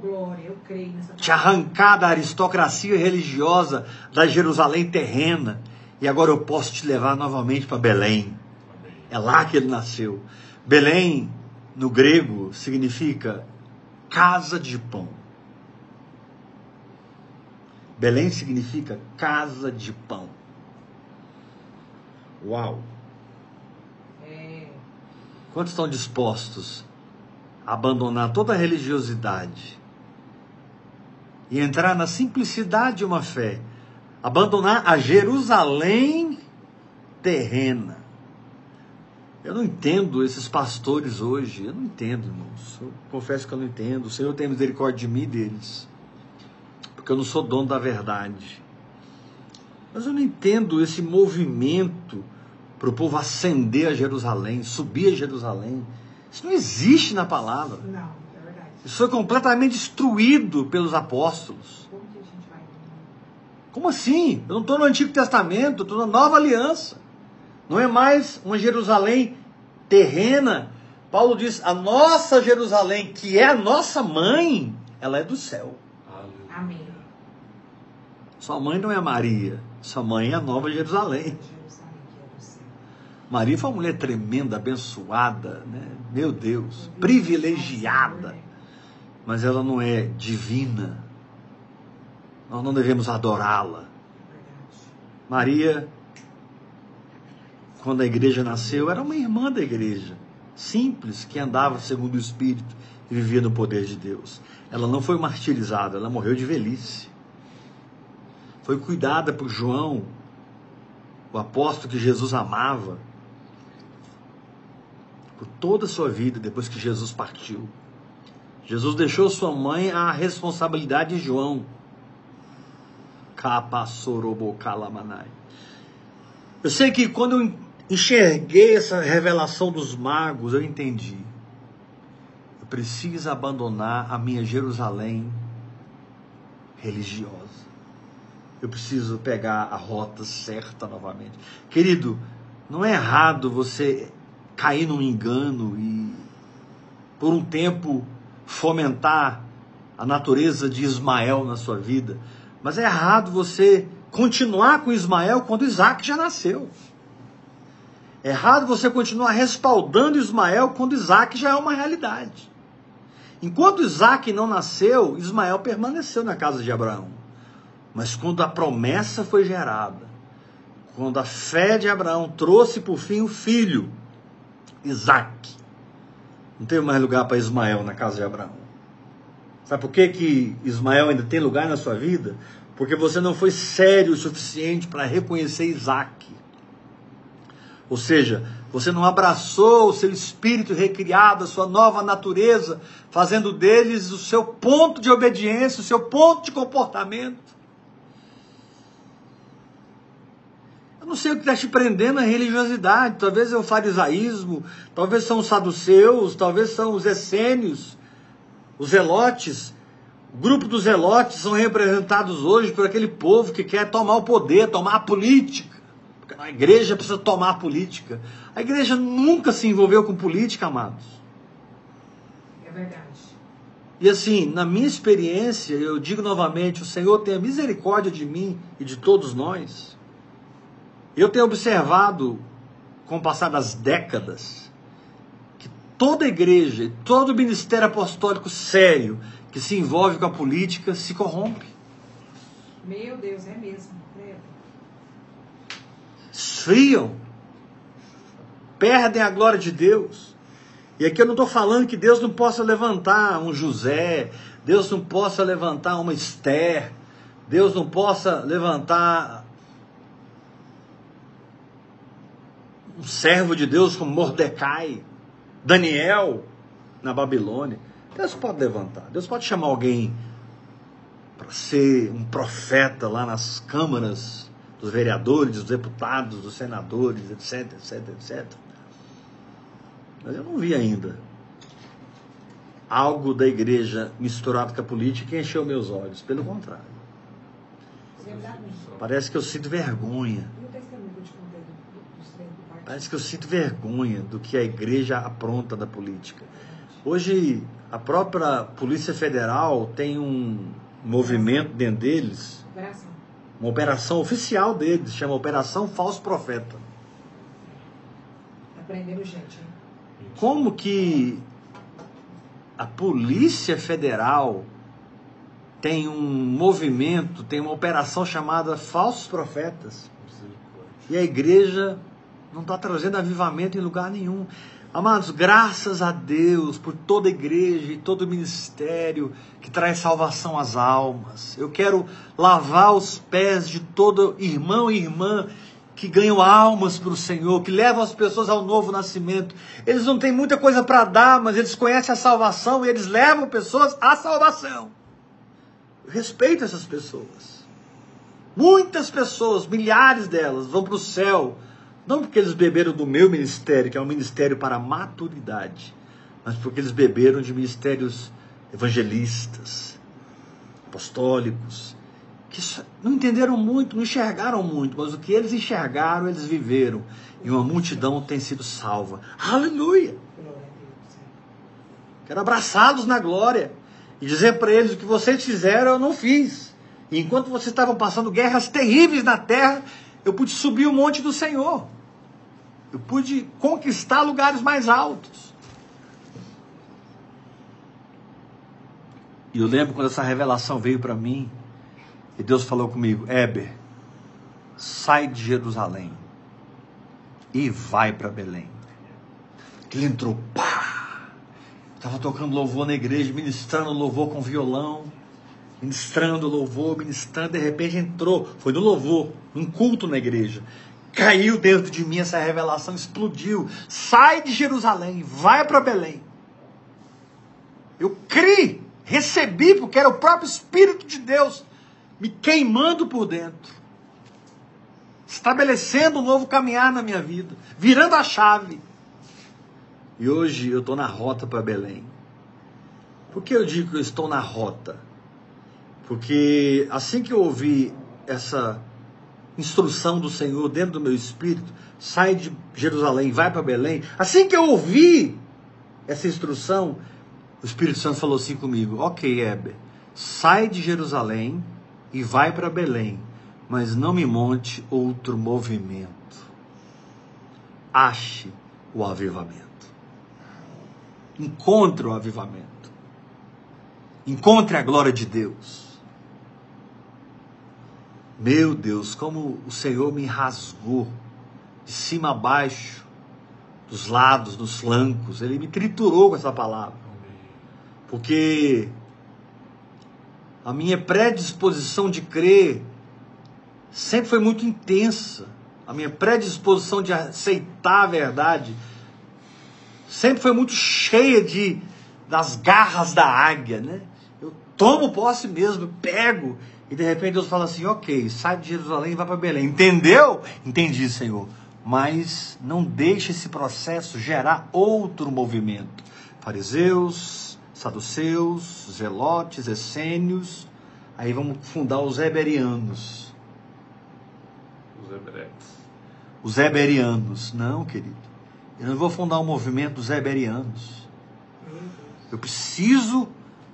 glória, eu creio nessa te arrancar da aristocracia religiosa da Jerusalém terrena. E agora eu posso te levar novamente para Belém. É lá que ele nasceu. Belém, no grego, significa casa de pão. Belém significa casa de pão. Uau! É. Quantos estão dispostos a abandonar toda a religiosidade e entrar na simplicidade de uma fé? Abandonar a Jerusalém terrena. Eu não entendo esses pastores hoje, eu não entendo, irmãos. Eu confesso que eu não entendo. O Senhor tem misericórdia de mim e deles, porque eu não sou dono da verdade. Mas eu não entendo esse movimento para o povo ascender a Jerusalém, subir a Jerusalém. Isso não existe na palavra. Não. Isso foi completamente destruído pelos apóstolos. Como que a gente vai? Como assim? Eu não estou no Antigo Testamento, estou na Nova Aliança. Não é mais uma Jerusalém terrena. Paulo diz: a nossa Jerusalém, que é a nossa mãe, ela é do céu. Amém. Sua mãe não é Maria, sua mãe é a Nova Jerusalém. É. Maria foi uma mulher tremenda, abençoada, né? Meu Deus, privilegiada. Mas ela não é divina. Nós não devemos adorá-la. Maria, quando a igreja nasceu, era uma irmã da igreja, simples, que andava segundo o Espírito e vivia no poder de Deus. Ela não foi martirizada, ela morreu de velhice. Foi cuidada por João, o apóstolo que Jesus amava, por toda a sua vida depois que Jesus partiu. Jesus deixou sua mãe à responsabilidade de João. Eu sei que quando eu enxerguei essa revelação dos magos, eu entendi. Eu preciso abandonar a minha Jerusalém religiosa. Eu preciso pegar a rota certa novamente. Querido, não é errado você cair num engano e, por um tempo, fomentar a natureza de Ismael na sua vida. Mas é errado você continuar com Ismael quando Isaac já nasceu. É errado você continuar respaldando Ismael quando Isaac já é uma realidade. Enquanto Isaac não nasceu, Ismael permaneceu na casa de Abraão. Mas quando a promessa foi gerada, quando a fé de Abraão trouxe por fim o filho, Isaac, não teve mais lugar para Ismael na casa de Abraão. Sabe por que, que Ismael ainda tem lugar na sua vida? Porque você não foi sério o suficiente para reconhecer Isaac. Ou seja, você não abraçou o seu espírito recriado, a sua nova natureza, fazendo deles o seu ponto de obediência, o seu ponto de comportamento. Eu não sei o que está te prendendo a religiosidade. Talvez é o farisaísmo, talvez são os saduceus, talvez são os essênios, os zelotes. O grupo dos zelotes são representados hoje por aquele povo que quer tomar o poder, tomar a política. A igreja precisa tomar a política. A igreja nunca se envolveu com política, amados. É verdade. E assim, na minha experiência, eu digo novamente: o Senhor tenha misericórdia de mim e de todos nós. Eu tenho observado, com o passar das décadas, que toda igreja, todo ministério apostólico sério que se envolve com a política se corrompe. Meu Deus, é mesmo. esfriam, perdem a glória de Deus. E aqui eu não estou falando que Deus não possa levantar um José, Deus não possa levantar uma Esther, Deus não possa levantar um servo de Deus como Mordecai, Daniel na Babilônia. Deus pode levantar, Deus pode chamar alguém para ser um profeta lá nas câmaras dos vereadores, dos deputados, dos senadores, etc, etc, etc. Mas eu não vi ainda algo da igreja misturado com a política que encheu meus olhos. Pelo contrário. Parece que eu sinto vergonha. E o testemunho que eu te contei do- dos três do partido? Parece que eu sinto vergonha do que a igreja apronta da política. Hoje, a própria Polícia Federal tem um movimento dentro deles, uma operação oficial deles, chama Operação Falso Profeta. Prendendo gente, hein? Como que a Polícia Federal tem um movimento, tem uma operação chamada Falsos Profetas? E a igreja não está trazendo avivamento em lugar nenhum. Amados, graças a Deus por toda a igreja e todo o ministério que traz salvação às almas. Eu quero lavar os pés de todo irmão e irmã que ganham almas para o Senhor, que levam as pessoas ao novo nascimento. Eles não têm muita coisa para dar, mas eles conhecem a salvação e eles levam pessoas à salvação. Eu respeito essas pessoas. Muitas pessoas, milhares delas, vão para o céu, não porque eles beberam do meu ministério, que é um ministério para maturidade, mas porque eles beberam de ministérios evangelistas, apostólicos, que não entenderam muito, não enxergaram muito, mas o que eles enxergaram, eles viveram. E uma multidão tem sido salva. Aleluia! Quero abraçá-los na glória e dizer para eles o que vocês fizeram eu não fiz. E enquanto vocês estavam passando guerras terríveis na terra, eu pude subir o monte do Senhor. Eu pude conquistar lugares mais altos. E eu lembro quando essa revelação veio para mim, e Deus falou comigo: Éber, sai de Jerusalém e vai para Belém. Ele entrou, pá! Estava tocando louvor na igreja, ministrando louvor com violão, ministrando louvor, ministrando, de repente entrou, foi no louvor, num culto na igreja. Caiu dentro de mim essa revelação, explodiu. Sai de Jerusalém, vai para Belém. Eu criei, recebi, porque era o próprio Espírito de Deus me queimando por dentro. estabelecendo um novo caminhar na minha vida, virando a chave. E hoje eu estou na rota para Belém. Por que eu digo que eu estou na rota? Porque assim que eu ouvi essa instrução do Senhor dentro do meu espírito, sai de Jerusalém, vai para Belém. Assim que eu ouvi essa instrução, o Espírito Santo falou assim comigo: Ok, Heber, sai de Jerusalém e vai para Belém, mas não me monte outro movimento. Ache o avivamento. Encontre o avivamento. Encontre a glória de Deus. Meu Deus, como o Senhor me rasgou de cima a baixo, dos lados, dos flancos. Ele me triturou com essa palavra. Porque a minha predisposição de crer sempre foi muito intensa. A minha predisposição de aceitar a verdade sempre foi muito cheia de das garras da águia, né? Eu tomo posse mesmo, pego e de repente Deus fala assim: "OK, sai de Jerusalém e vai para Belém". Entendeu? Entendi, Senhor. Mas não deixe esse processo gerar outro movimento. Fariseus, saduceus, zelotes, essênios, aí vamos fundar os heberianos. Os hebreus. Os heberianos. Não, querido. Eu não vou fundar um movimento dos heberianos. Eu preciso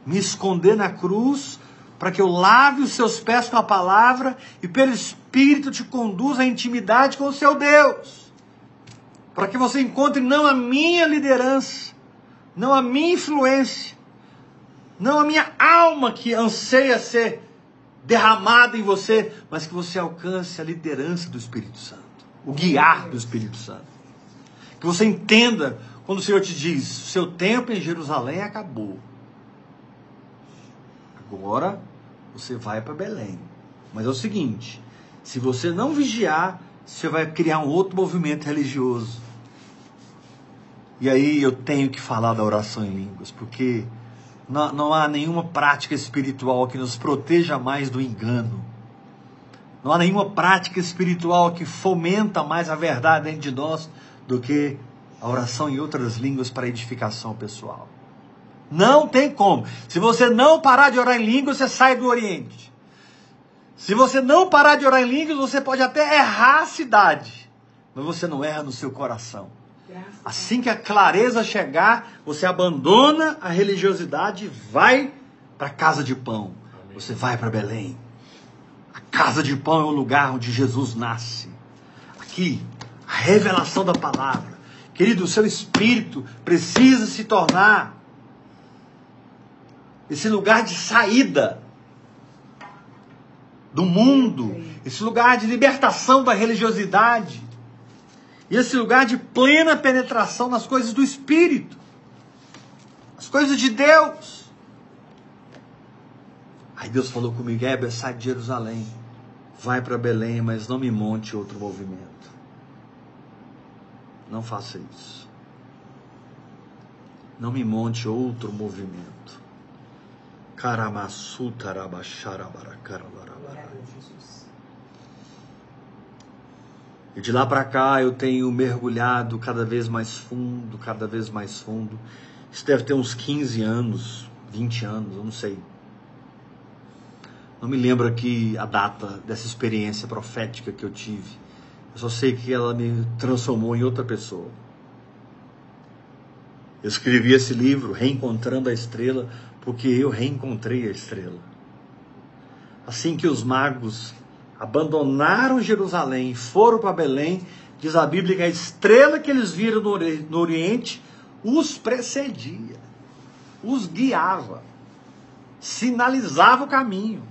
me esconder na cruz para que eu lave os seus pés com a palavra e pelo Espírito te conduza à intimidade com o seu Deus. Para que você encontre não a minha liderança, não a minha influência, não a minha alma que anseia ser derramada em você, mas que você alcance a liderança do Espírito Santo, o guiar do Espírito Santo. Que você entenda quando o Senhor te diz: seu tempo em Jerusalém acabou. Agora você vai para Belém. Mas é o seguinte: se você não vigiar, você vai criar um outro movimento religioso. E aí eu tenho que falar da oração em línguas, porque não, não há nenhuma prática espiritual que nos proteja mais do engano. Não há nenhuma prática espiritual que fomenta mais a verdade dentro de nós do que a oração em outras línguas para edificação pessoal. Não tem como. Se você não parar de orar em línguas, você sai do Oriente. Se você não parar de orar em línguas, você pode até errar a cidade, mas você não erra no seu coração. Assim que a clareza chegar, você abandona a religiosidade e vai para a casa de pão. Você vai para Belém. A casa de pão é o lugar onde Jesus nasce. Aqui, a revelação da palavra. Querido, o seu espírito precisa se tornar esse lugar de saída do mundo, esse lugar de libertação da religiosidade, e esse lugar de plena penetração nas coisas do Espírito, as coisas de Deus. Aí Deus falou comigo: Heber, sai de Jerusalém, vai para Belém, mas não me monte outro movimento. Não faça isso. Não me monte outro movimento. E de lá para cá eu tenho mergulhado cada vez mais fundo, cada vez mais fundo. Isso deve ter uns 15 anos, 20 anos, eu não sei. Não me lembro aqui a data dessa experiência profética que eu tive. Eu só sei que ela me transformou em outra pessoa. Eu escrevi esse livro, Reencontrando a Estrela, porque eu reencontrei a estrela. Assim que os magos abandonaram Jerusalém, foram para Belém, diz a Bíblia que a estrela que eles viram no Oriente os precedia, os guiava, sinalizava o caminho.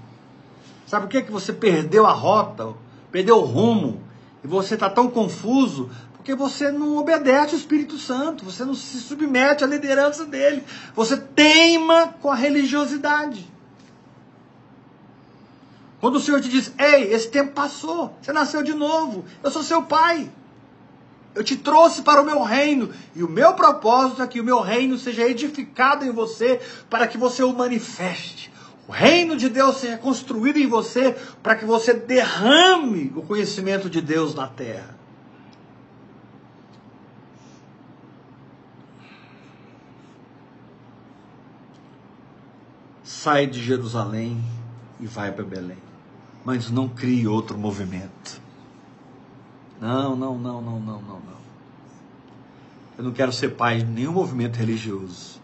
Sabe por que, que você perdeu a rota, perdeu o rumo, e você está tão confuso? Porque você não obedece ao Espírito Santo, você não se submete à liderança dele, você teima com a religiosidade. Quando o Senhor te diz: Ei, esse tempo passou, você nasceu de novo, eu sou seu pai. Eu te trouxe para o meu reino, e o meu propósito é que o meu reino seja edificado em você, para que você o manifeste. O reino de Deus seja construído em você para que você derrame o conhecimento de Deus na terra. Sai de Jerusalém e vai para Belém. Mas não crie outro movimento. Não, não, não, não, não, não, não. Eu não quero ser pai de nenhum movimento religioso.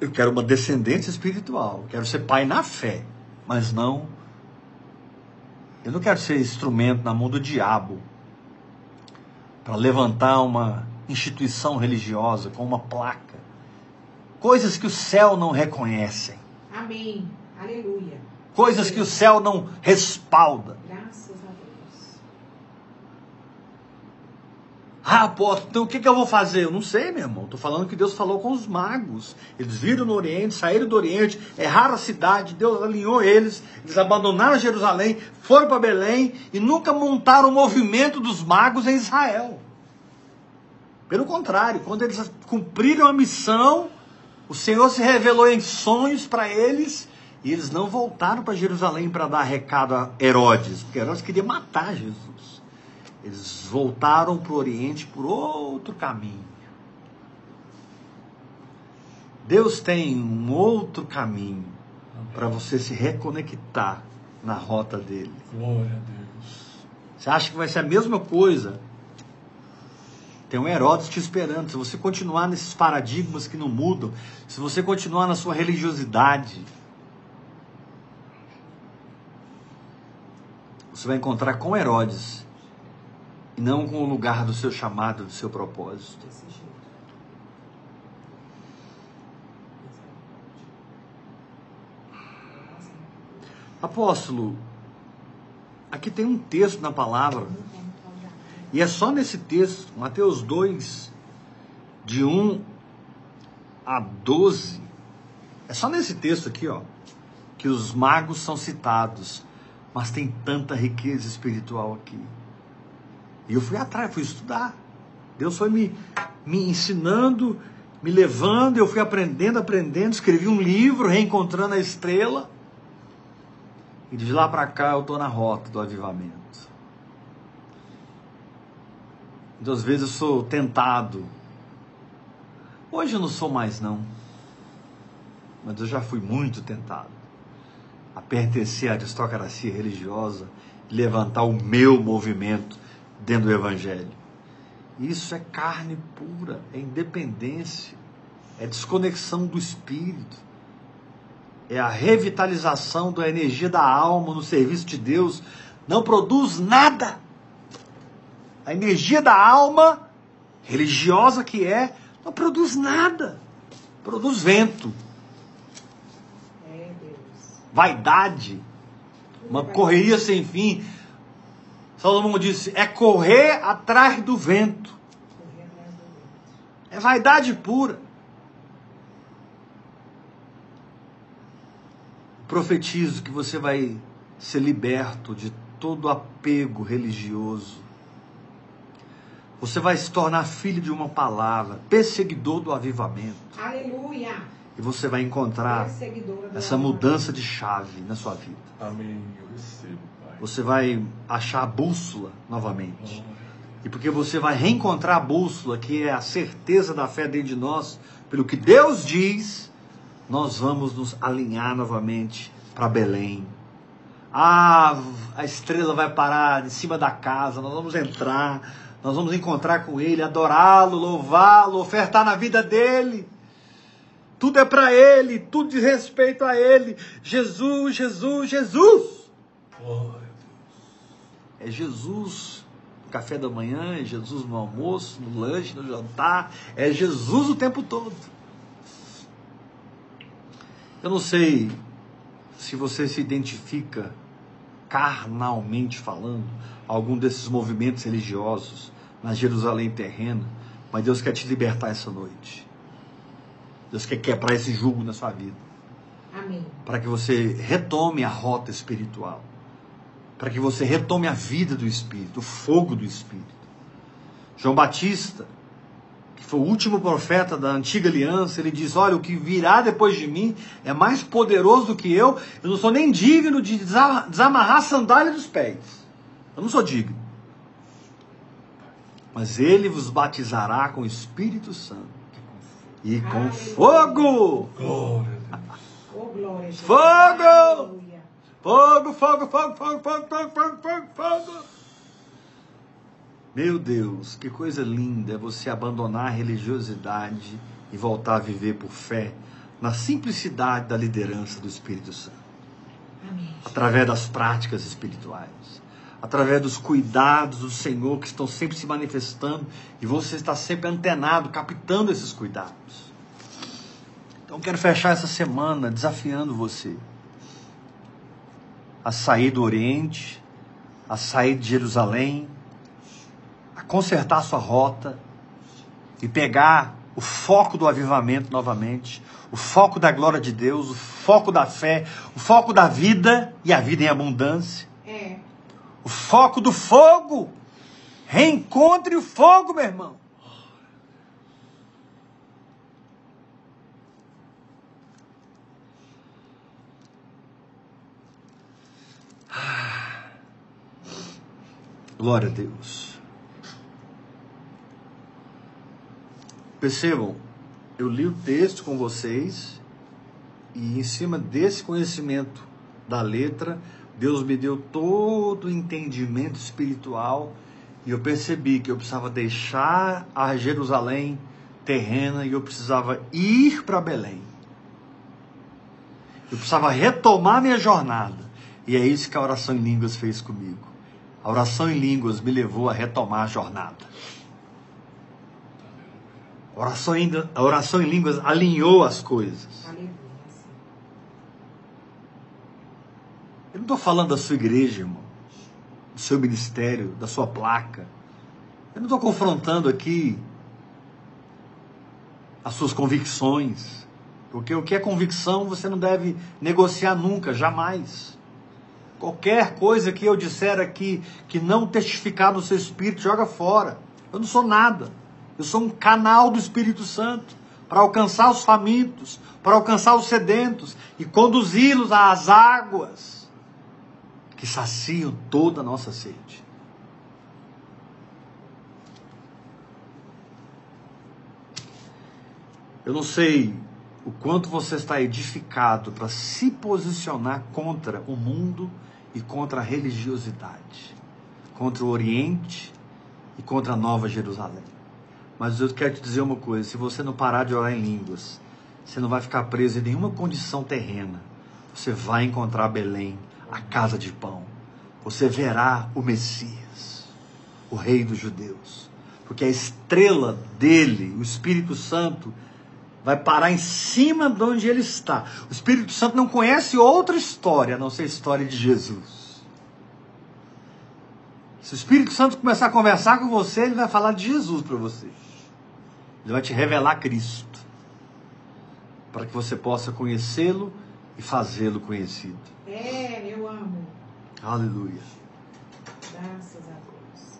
Eu quero uma descendência espiritual. Eu quero ser pai na fé, mas não. Eu não quero ser instrumento na mão do diabo para levantar uma instituição religiosa com uma placa. Coisas que o céu não reconhecem. Amém. Aleluia. Coisas que o céu não respalda. Graças a Deus. Ah, apóstolo, então o que, que eu vou fazer? Eu não sei, meu irmão. Estou falando que Deus falou com os magos. Eles viram no Oriente, saíram do Oriente, erraram a cidade, Deus alinhou eles, eles abandonaram Jerusalém, foram para Belém e nunca montaram o movimento dos magos em Israel. Pelo contrário, quando eles cumpriram a missão, o Senhor se revelou em sonhos para eles e eles não voltaram para Jerusalém para dar recado a Herodes, porque Herodes queria matar Jesus. Eles voltaram para o Oriente por outro caminho. Deus tem um outro caminho para você se reconectar na rota dele. Glória a Deus. Você acha que vai ser a mesma coisa? Tem um Herodes te esperando. Se você continuar nesses paradigmas que não mudam, se você continuar na sua religiosidade, você vai encontrar com Herodes e não com o lugar do seu chamado, do seu propósito. Apóstolo, aqui tem um texto na palavra, e é só nesse texto, Mateus 2, de 1 a 12, é só nesse texto aqui, ó, que os magos são citados, mas tem tanta riqueza espiritual aqui. E eu fui atrás, fui estudar. Deus foi me, me ensinando, me levando, eu fui aprendendo, aprendendo, escrevi um livro, reencontrando a estrela. E de lá para cá eu estou na rota do avivamento. Às vezes eu sou tentado. Hoje eu não sou mais, não. Mas eu já fui muito tentado a pertencer à aristocracia religiosa e levantar o meu movimento dentro do Evangelho. Isso é carne pura, é independência, é desconexão do espírito, é a revitalização da energia da alma no serviço de Deus. Não produz nada. A energia da alma, religiosa que é, não produz nada. Produz vento, É Deus. vaidade, uma correria sem fim. Salomão disse: é correr atrás do vento, Correr atrás do vento. é vaidade pura. Profetizo que você vai ser liberto de todo apego religioso. Você vai se tornar filho de uma palavra, perseguidor do avivamento. Aleluia. E você vai encontrar essa mudança de chave na sua vida. Amém. Eu recebo, Pai. Você vai achar a bússola novamente. E porque você vai reencontrar a bússola, que é a certeza da fé dentro de nós, pelo que Deus diz, nós vamos nos alinhar novamente para Belém. Ah, a estrela vai parar em cima da casa, nós vamos entrar, nós vamos encontrar com Ele, adorá-lo, louvá-lo, ofertar na vida dele. Tudo é para Ele, tudo diz respeito a Ele. Jesus, Jesus, Jesus. É Jesus no café da manhã, é Jesus no almoço, no lanche, no jantar, é Jesus o tempo todo. Eu não sei se você se identifica carnalmente falando algum desses movimentos religiosos na Jerusalém terrena, mas Deus quer te libertar essa noite. Deus quer quebrar esse jugo na sua vida Amém. para que você retome a rota espiritual, para que você retome a vida do Espírito, o fogo do Espírito. João Batista, que foi o último profeta da antiga aliança, ele diz: Olha, o que virá depois de mim é mais poderoso do que eu, eu não sou nem digno de desa- desamarrar a sandália dos pés. Eu não sou digno. Mas ele vos batizará com o Espírito Santo e com Aleluia. fogo. Glória a Deus. Oh, glória. Fogo! Fogo, fogo, fogo, fogo, fogo, fogo, fogo, fogo, fogo. Meu Deus, que coisa linda é você abandonar a religiosidade e voltar a viver por fé na simplicidade da liderança do Espírito Santo, Amém. através das práticas espirituais, através dos cuidados do Senhor que estão sempre se manifestando e você está sempre antenado, captando esses cuidados. Então quero fechar essa semana desafiando você a sair do Oriente, a sair de Jerusalém, a consertar sua rota e pegar o foco do avivamento novamente, o foco da glória de Deus, o foco da fé, o foco da vida e a vida em abundância, É. o foco do fogo. Reencontre o fogo, meu irmão. Glória a Deus. Percebam, eu li o texto com vocês e em cima desse conhecimento da letra, Deus me deu todo o entendimento espiritual e eu percebi que eu precisava deixar a Jerusalém terrena e eu precisava ir para Belém. Eu precisava retomar minha jornada. E é isso que a oração em línguas fez comigo. A oração em línguas me levou a retomar a jornada. A oração, ainda, a oração em línguas alinhou as coisas. Eu não estou falando da sua igreja, irmão, do seu ministério, da sua placa. Eu não estou confrontando aqui as suas convicções. Porque o que é convicção você não deve negociar nunca, jamais. Qualquer coisa que eu disser aqui que não testificar no seu espírito, joga fora. Eu não sou nada. Eu sou um canal do Espírito Santo para alcançar os famintos, para alcançar os sedentos e conduzi-los às águas que saciam toda a nossa sede. Eu não sei o quanto você está edificado para se posicionar contra o mundo e contra a religiosidade, contra o Oriente e contra a Nova Jerusalém. Mas eu quero te dizer uma coisa: se você não parar de orar em línguas, você não vai ficar preso em nenhuma condição terrena. Você vai encontrar Belém, a casa de pão. Você verá o Messias, o Rei dos Judeus. Porque a estrela dele, o Espírito Santo, vai parar em cima de onde ele está. O Espírito Santo não conhece outra história a não ser a história de Jesus. Se o Espírito Santo começar a conversar com você, ele vai falar de Jesus para você. Ele vai te revelar Cristo. Para que você possa conhecê-lo e fazê-lo conhecido. É. Aleluia. Graças a Deus.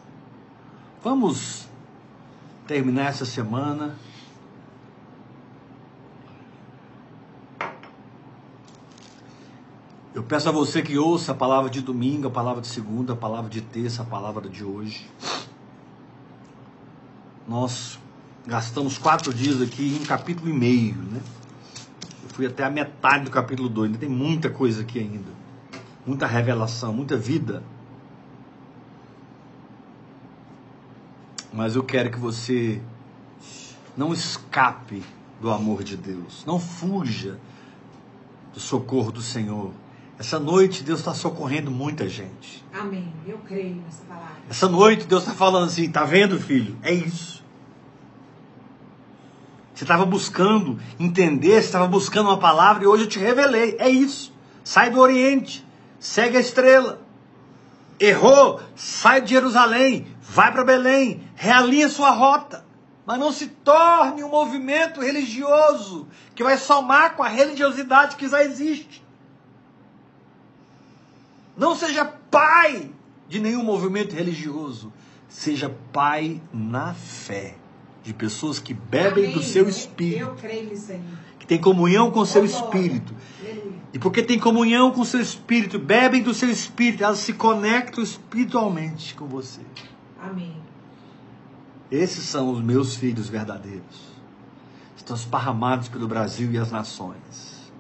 Vamos terminar essa semana. Eu peço a você que ouça a palavra de domingo, a palavra de segunda, a palavra de terça, a palavra de hoje. Nós gastamos quatro dias aqui em um capítulo e meio, né? Eu fui até a metade do capítulo 2, ainda tem muita coisa aqui ainda. Muita revelação, muita vida. Mas eu quero que você não escape do amor de Deus, não fuja do socorro do Senhor. Essa noite Deus está socorrendo muita gente. Amém. Eu creio nessa palavra. Essa noite Deus está falando assim: tá vendo, filho? É isso. Você estava buscando entender, você estava buscando uma palavra e hoje eu te revelei. É isso. Sai do Oriente, segue a estrela. Errou, sai de Jerusalém, vai para Belém, realinha sua rota. Mas não se torne um movimento religioso que vai somar com a religiosidade que já existe. Não seja pai de nenhum movimento religioso. Seja pai na fé. de pessoas que bebem Amém. do seu Eu- espírito, Eu creio nisso aí. Têm comunhão com o seu espírito. E porque tem comunhão com o seu espírito, bebem do seu espírito, elas se conectam espiritualmente com você. Amém. Esses são os meus filhos verdadeiros. Estão esparramados pelo Brasil e as nações.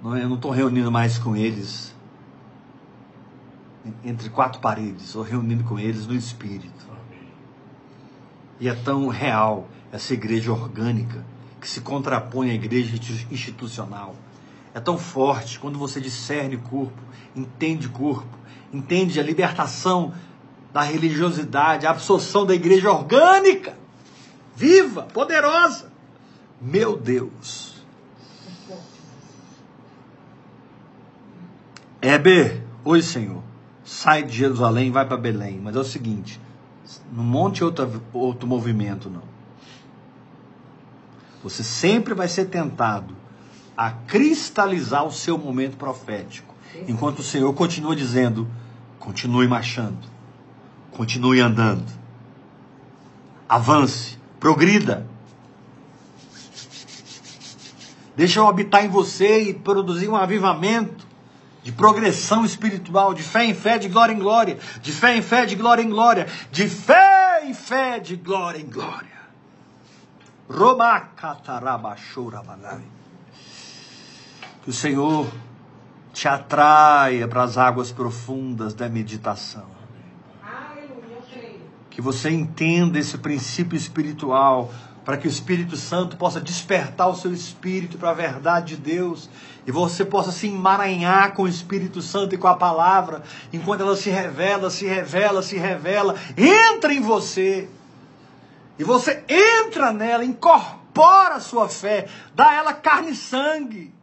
Não, é- eu não estou reunindo mais com eles entre quatro paredes, estou reunindo com eles no espírito. Amém. E é tão real essa igreja orgânica que se contrapõe à igreja institu- institucional. É tão forte quando você discerne corpo, entende corpo, entende a libertação da religiosidade, a absorção da igreja orgânica, viva, poderosa. Meu Deus. Heber, oi Senhor, sai de Jerusalém vai para Belém. Mas é o seguinte, não monte outro, outro movimento, não. Você sempre vai ser tentado a cristalizar o seu momento profético. Enquanto o Senhor continua dizendo, continue marchando, continue andando, avance, progrida. Deixa eu habitar em você e produzir um avivamento de progressão espiritual, de fé em fé, de glória em glória, de fé em fé, de glória em glória, de fé em fé, de glória em glória. Que o Senhor te atraia para as águas profundas da meditação. Que você entenda esse princípio espiritual, para que o Espírito Santo possa despertar o seu espírito para a verdade de Deus e você possa se emaranhar com o Espírito Santo e com a palavra, enquanto ela se revela, se revela, se revela, entra em você. E você entra nela, incorpora a sua fé, dá ela carne e sangue.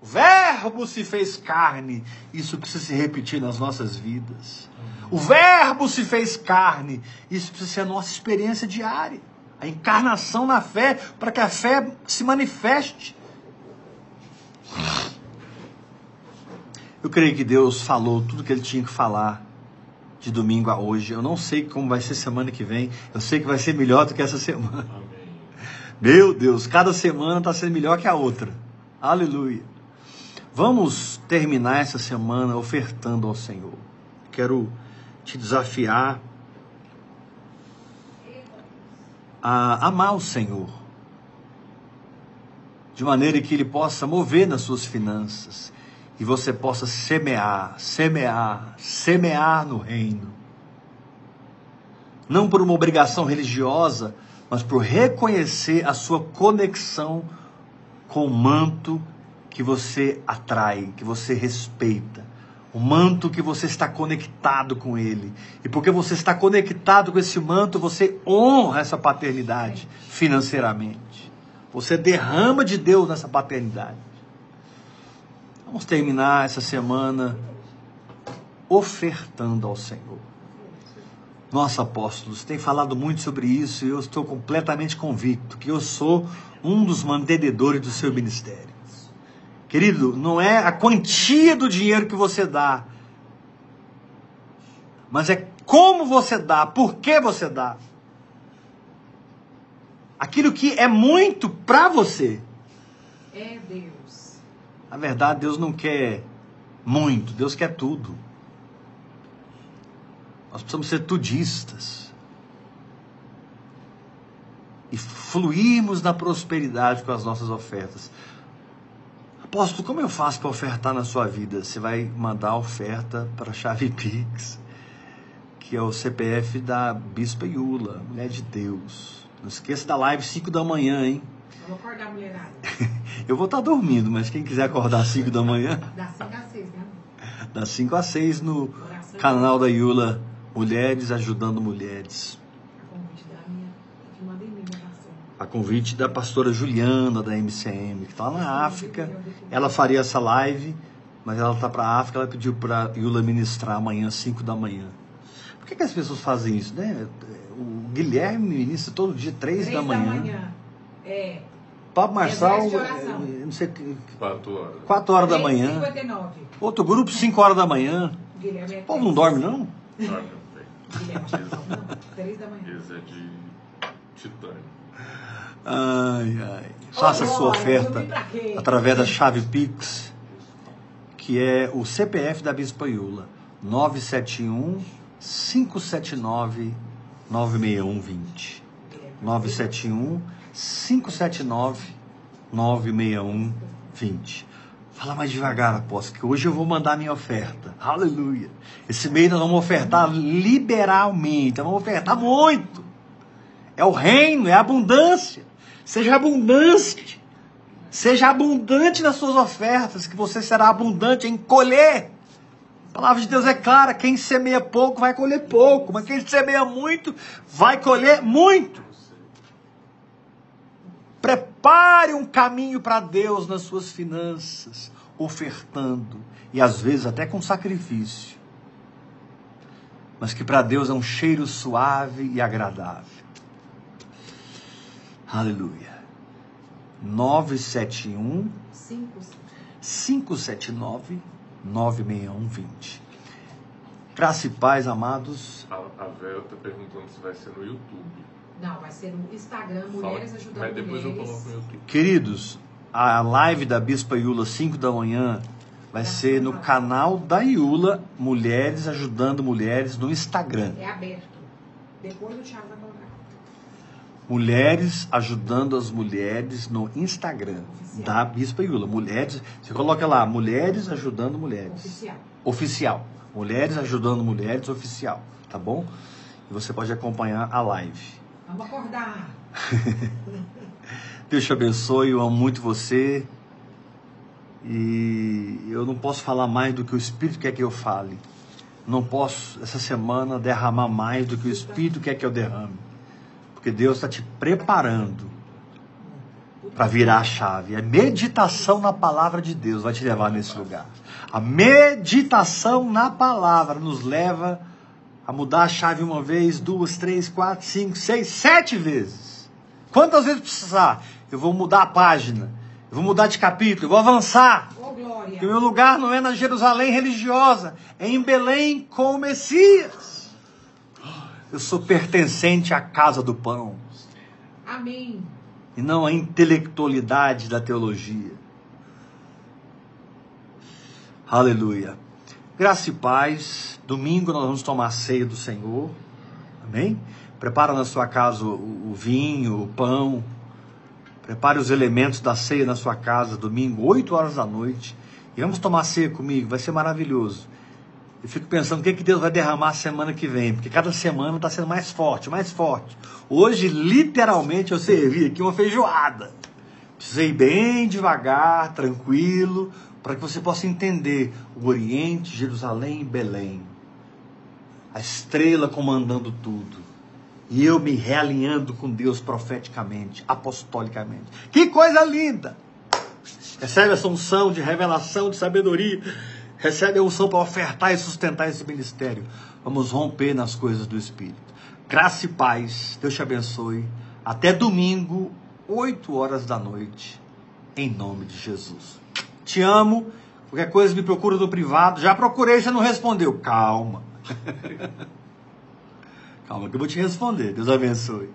O Verbo se fez carne. Isso precisa se repetir nas nossas vidas. O Verbo se fez carne. Isso precisa ser a nossa experiência diária. A encarnação na fé, para que a fé se manifeste. Eu creio que Deus falou tudo que ele tinha que falar de domingo a hoje. Eu não sei como vai ser semana que vem. Eu sei que vai ser melhor do que essa semana. Amém. Meu Deus, cada semana está sendo melhor que a outra. Aleluia. Vamos terminar essa semana ofertando ao Senhor. Quero te desafiar a amar o Senhor, de maneira que Ele possa mover nas suas finanças e você possa semear, semear, semear no reino. Não por uma obrigação religiosa, mas por reconhecer a sua conexão com o manto que você atrai, que você respeita. O manto que você está conectado com ele. E porque você está conectado com esse manto, você honra essa paternidade financeiramente. Você derrama de Deus nessa paternidade. Vamos terminar essa semana ofertando ao Senhor. Nossa, apóstolos, tem falado muito sobre isso e eu estou completamente convicto que eu sou um dos mantenedores do seu ministério. Querido, não é a quantia do dinheiro que você dá, mas é como você dá, por que você dá. Aquilo que é muito para você. É Deus. Na verdade, Deus não quer muito, Deus quer tudo. Nós precisamos ser tudistas. E fluirmos na prosperidade com as nossas ofertas. Apóstolo, como eu faço para ofertar na sua vida? Você vai mandar a oferta para a chave Pix, que é o CPF da Bispa Iula, mulher de Deus. Não esqueça da live 5 da manhã, hein? Vou acordar a mulherada. Eu vou estar dormindo, mas quem quiser acordar às 5 da manhã, Das 5 às 6, né? das 5 às 6 no Oração. canal da Iula, Mulheres Ajudando Mulheres. A convite da da pastora Juliana da MCM, que está na África. Ela faria essa live, mas ela está para a África, ela pediu para Iula ministrar amanhã às 5 da manhã. Por que, que as pessoas fazem isso, né? O Guilherme ministra todo dia, 3 Três da manhã. É. Pablo Marçal, eh, não sei, que- Quatro horas. 4 horas da manhã. 59. Outro grupo, 5 horas da manhã. Guilherme é O povo não dorme, não? Dorme, não tem. Guilherme, não. Três da manhã. Esse é de titânio. Ai, ai. Faça a sua oferta através da chave Pix, que é o CPF da Bispa Iula, 971 579 96120. 971 579 96120. Fala mais devagar, apóstolo, que hoje eu vou mandar minha oferta. Aleluia. Esse mês nós vamos ofertar liberalmente, nós vamos ofertar muito. É o reino, é a abundância. Seja abundante. Seja abundante nas suas ofertas, que você será abundante em colher. A palavra de Deus é clara: quem semeia pouco vai colher pouco, mas quem semeia muito vai colher muito. Prepare um caminho para Deus nas suas finanças, ofertando, e às vezes até com sacrifício. Mas que para Deus é um cheiro suave e agradável. Aleluia. 971 Cinco. 579 96120. Graça e paz, amados. A, a Vera tá perguntando se vai ser no YouTube. Não, vai ser no Instagram, Mulheres Fala- Ajudando Mas depois eu Mulheres. coloco no YouTube. Queridos, a live da Bispa Iula, 5 da manhã, vai ser no canal da Iula, Mulheres Ajudando Mulheres, no Instagram. É aberto. Depois o Thiago vai colocar. Mulheres Ajudando as Mulheres no Instagram Oficial. da Bispa Iula. Mulheres, você coloca lá, Mulheres Ajudando Mulheres. Oficial. Oficial. Mulheres Ajudando Mulheres Oficial, tá bom? E você pode acompanhar a live. Vamos acordar. Deus te abençoe, eu amo muito você. E eu não posso falar mais do que o Espírito quer que eu fale. Não posso, essa semana, derramar mais do que o Espírito quer que eu derrame. Porque Deus está te preparando para virar a chave. A meditação na palavra de Deus vai te levar nesse lugar. A meditação na palavra nos leva a mudar a chave uma vez, duas, três, quatro, cinco, seis, sete vezes. Quantas vezes precisar? Eu vou mudar a página. Eu vou mudar de capítulo. Eu vou avançar. Glória. Porque o meu lugar não é na Jerusalém religiosa, é em Belém com o Messias. Eu sou pertencente à casa do pão Amém. e não à intelectualidade da teologia. Aleluia. Graça e paz. Domingo nós vamos tomar a ceia do Senhor. Amém? Prepara na sua casa o, vinho, o pão. Prepare os elementos da ceia na sua casa, domingo, 8 horas da noite. E vamos tomar ceia comigo, vai ser maravilhoso. Eu fico pensando o que, que Deus vai derramar semana que vem, porque cada semana está sendo mais forte, mais forte. Hoje, literalmente, eu servi aqui uma feijoada. Precisei bem devagar, tranquilo, para que você possa entender o Oriente, Jerusalém e Belém. A estrela comandando tudo. E eu me realinhando com Deus profeticamente, apostolicamente. Que coisa linda! Recebe essa unção de revelação, de sabedoria. Recebe a unção para ofertar e sustentar esse ministério. Vamos romper nas coisas do Espírito. Graça e paz. Deus te abençoe. Até domingo, 8 horas da noite. Em nome de Jesus. Te amo. Qualquer coisa me procura no privado. Já procurei, você não respondeu. Calma. Calma que eu vou te responder. Deus abençoe.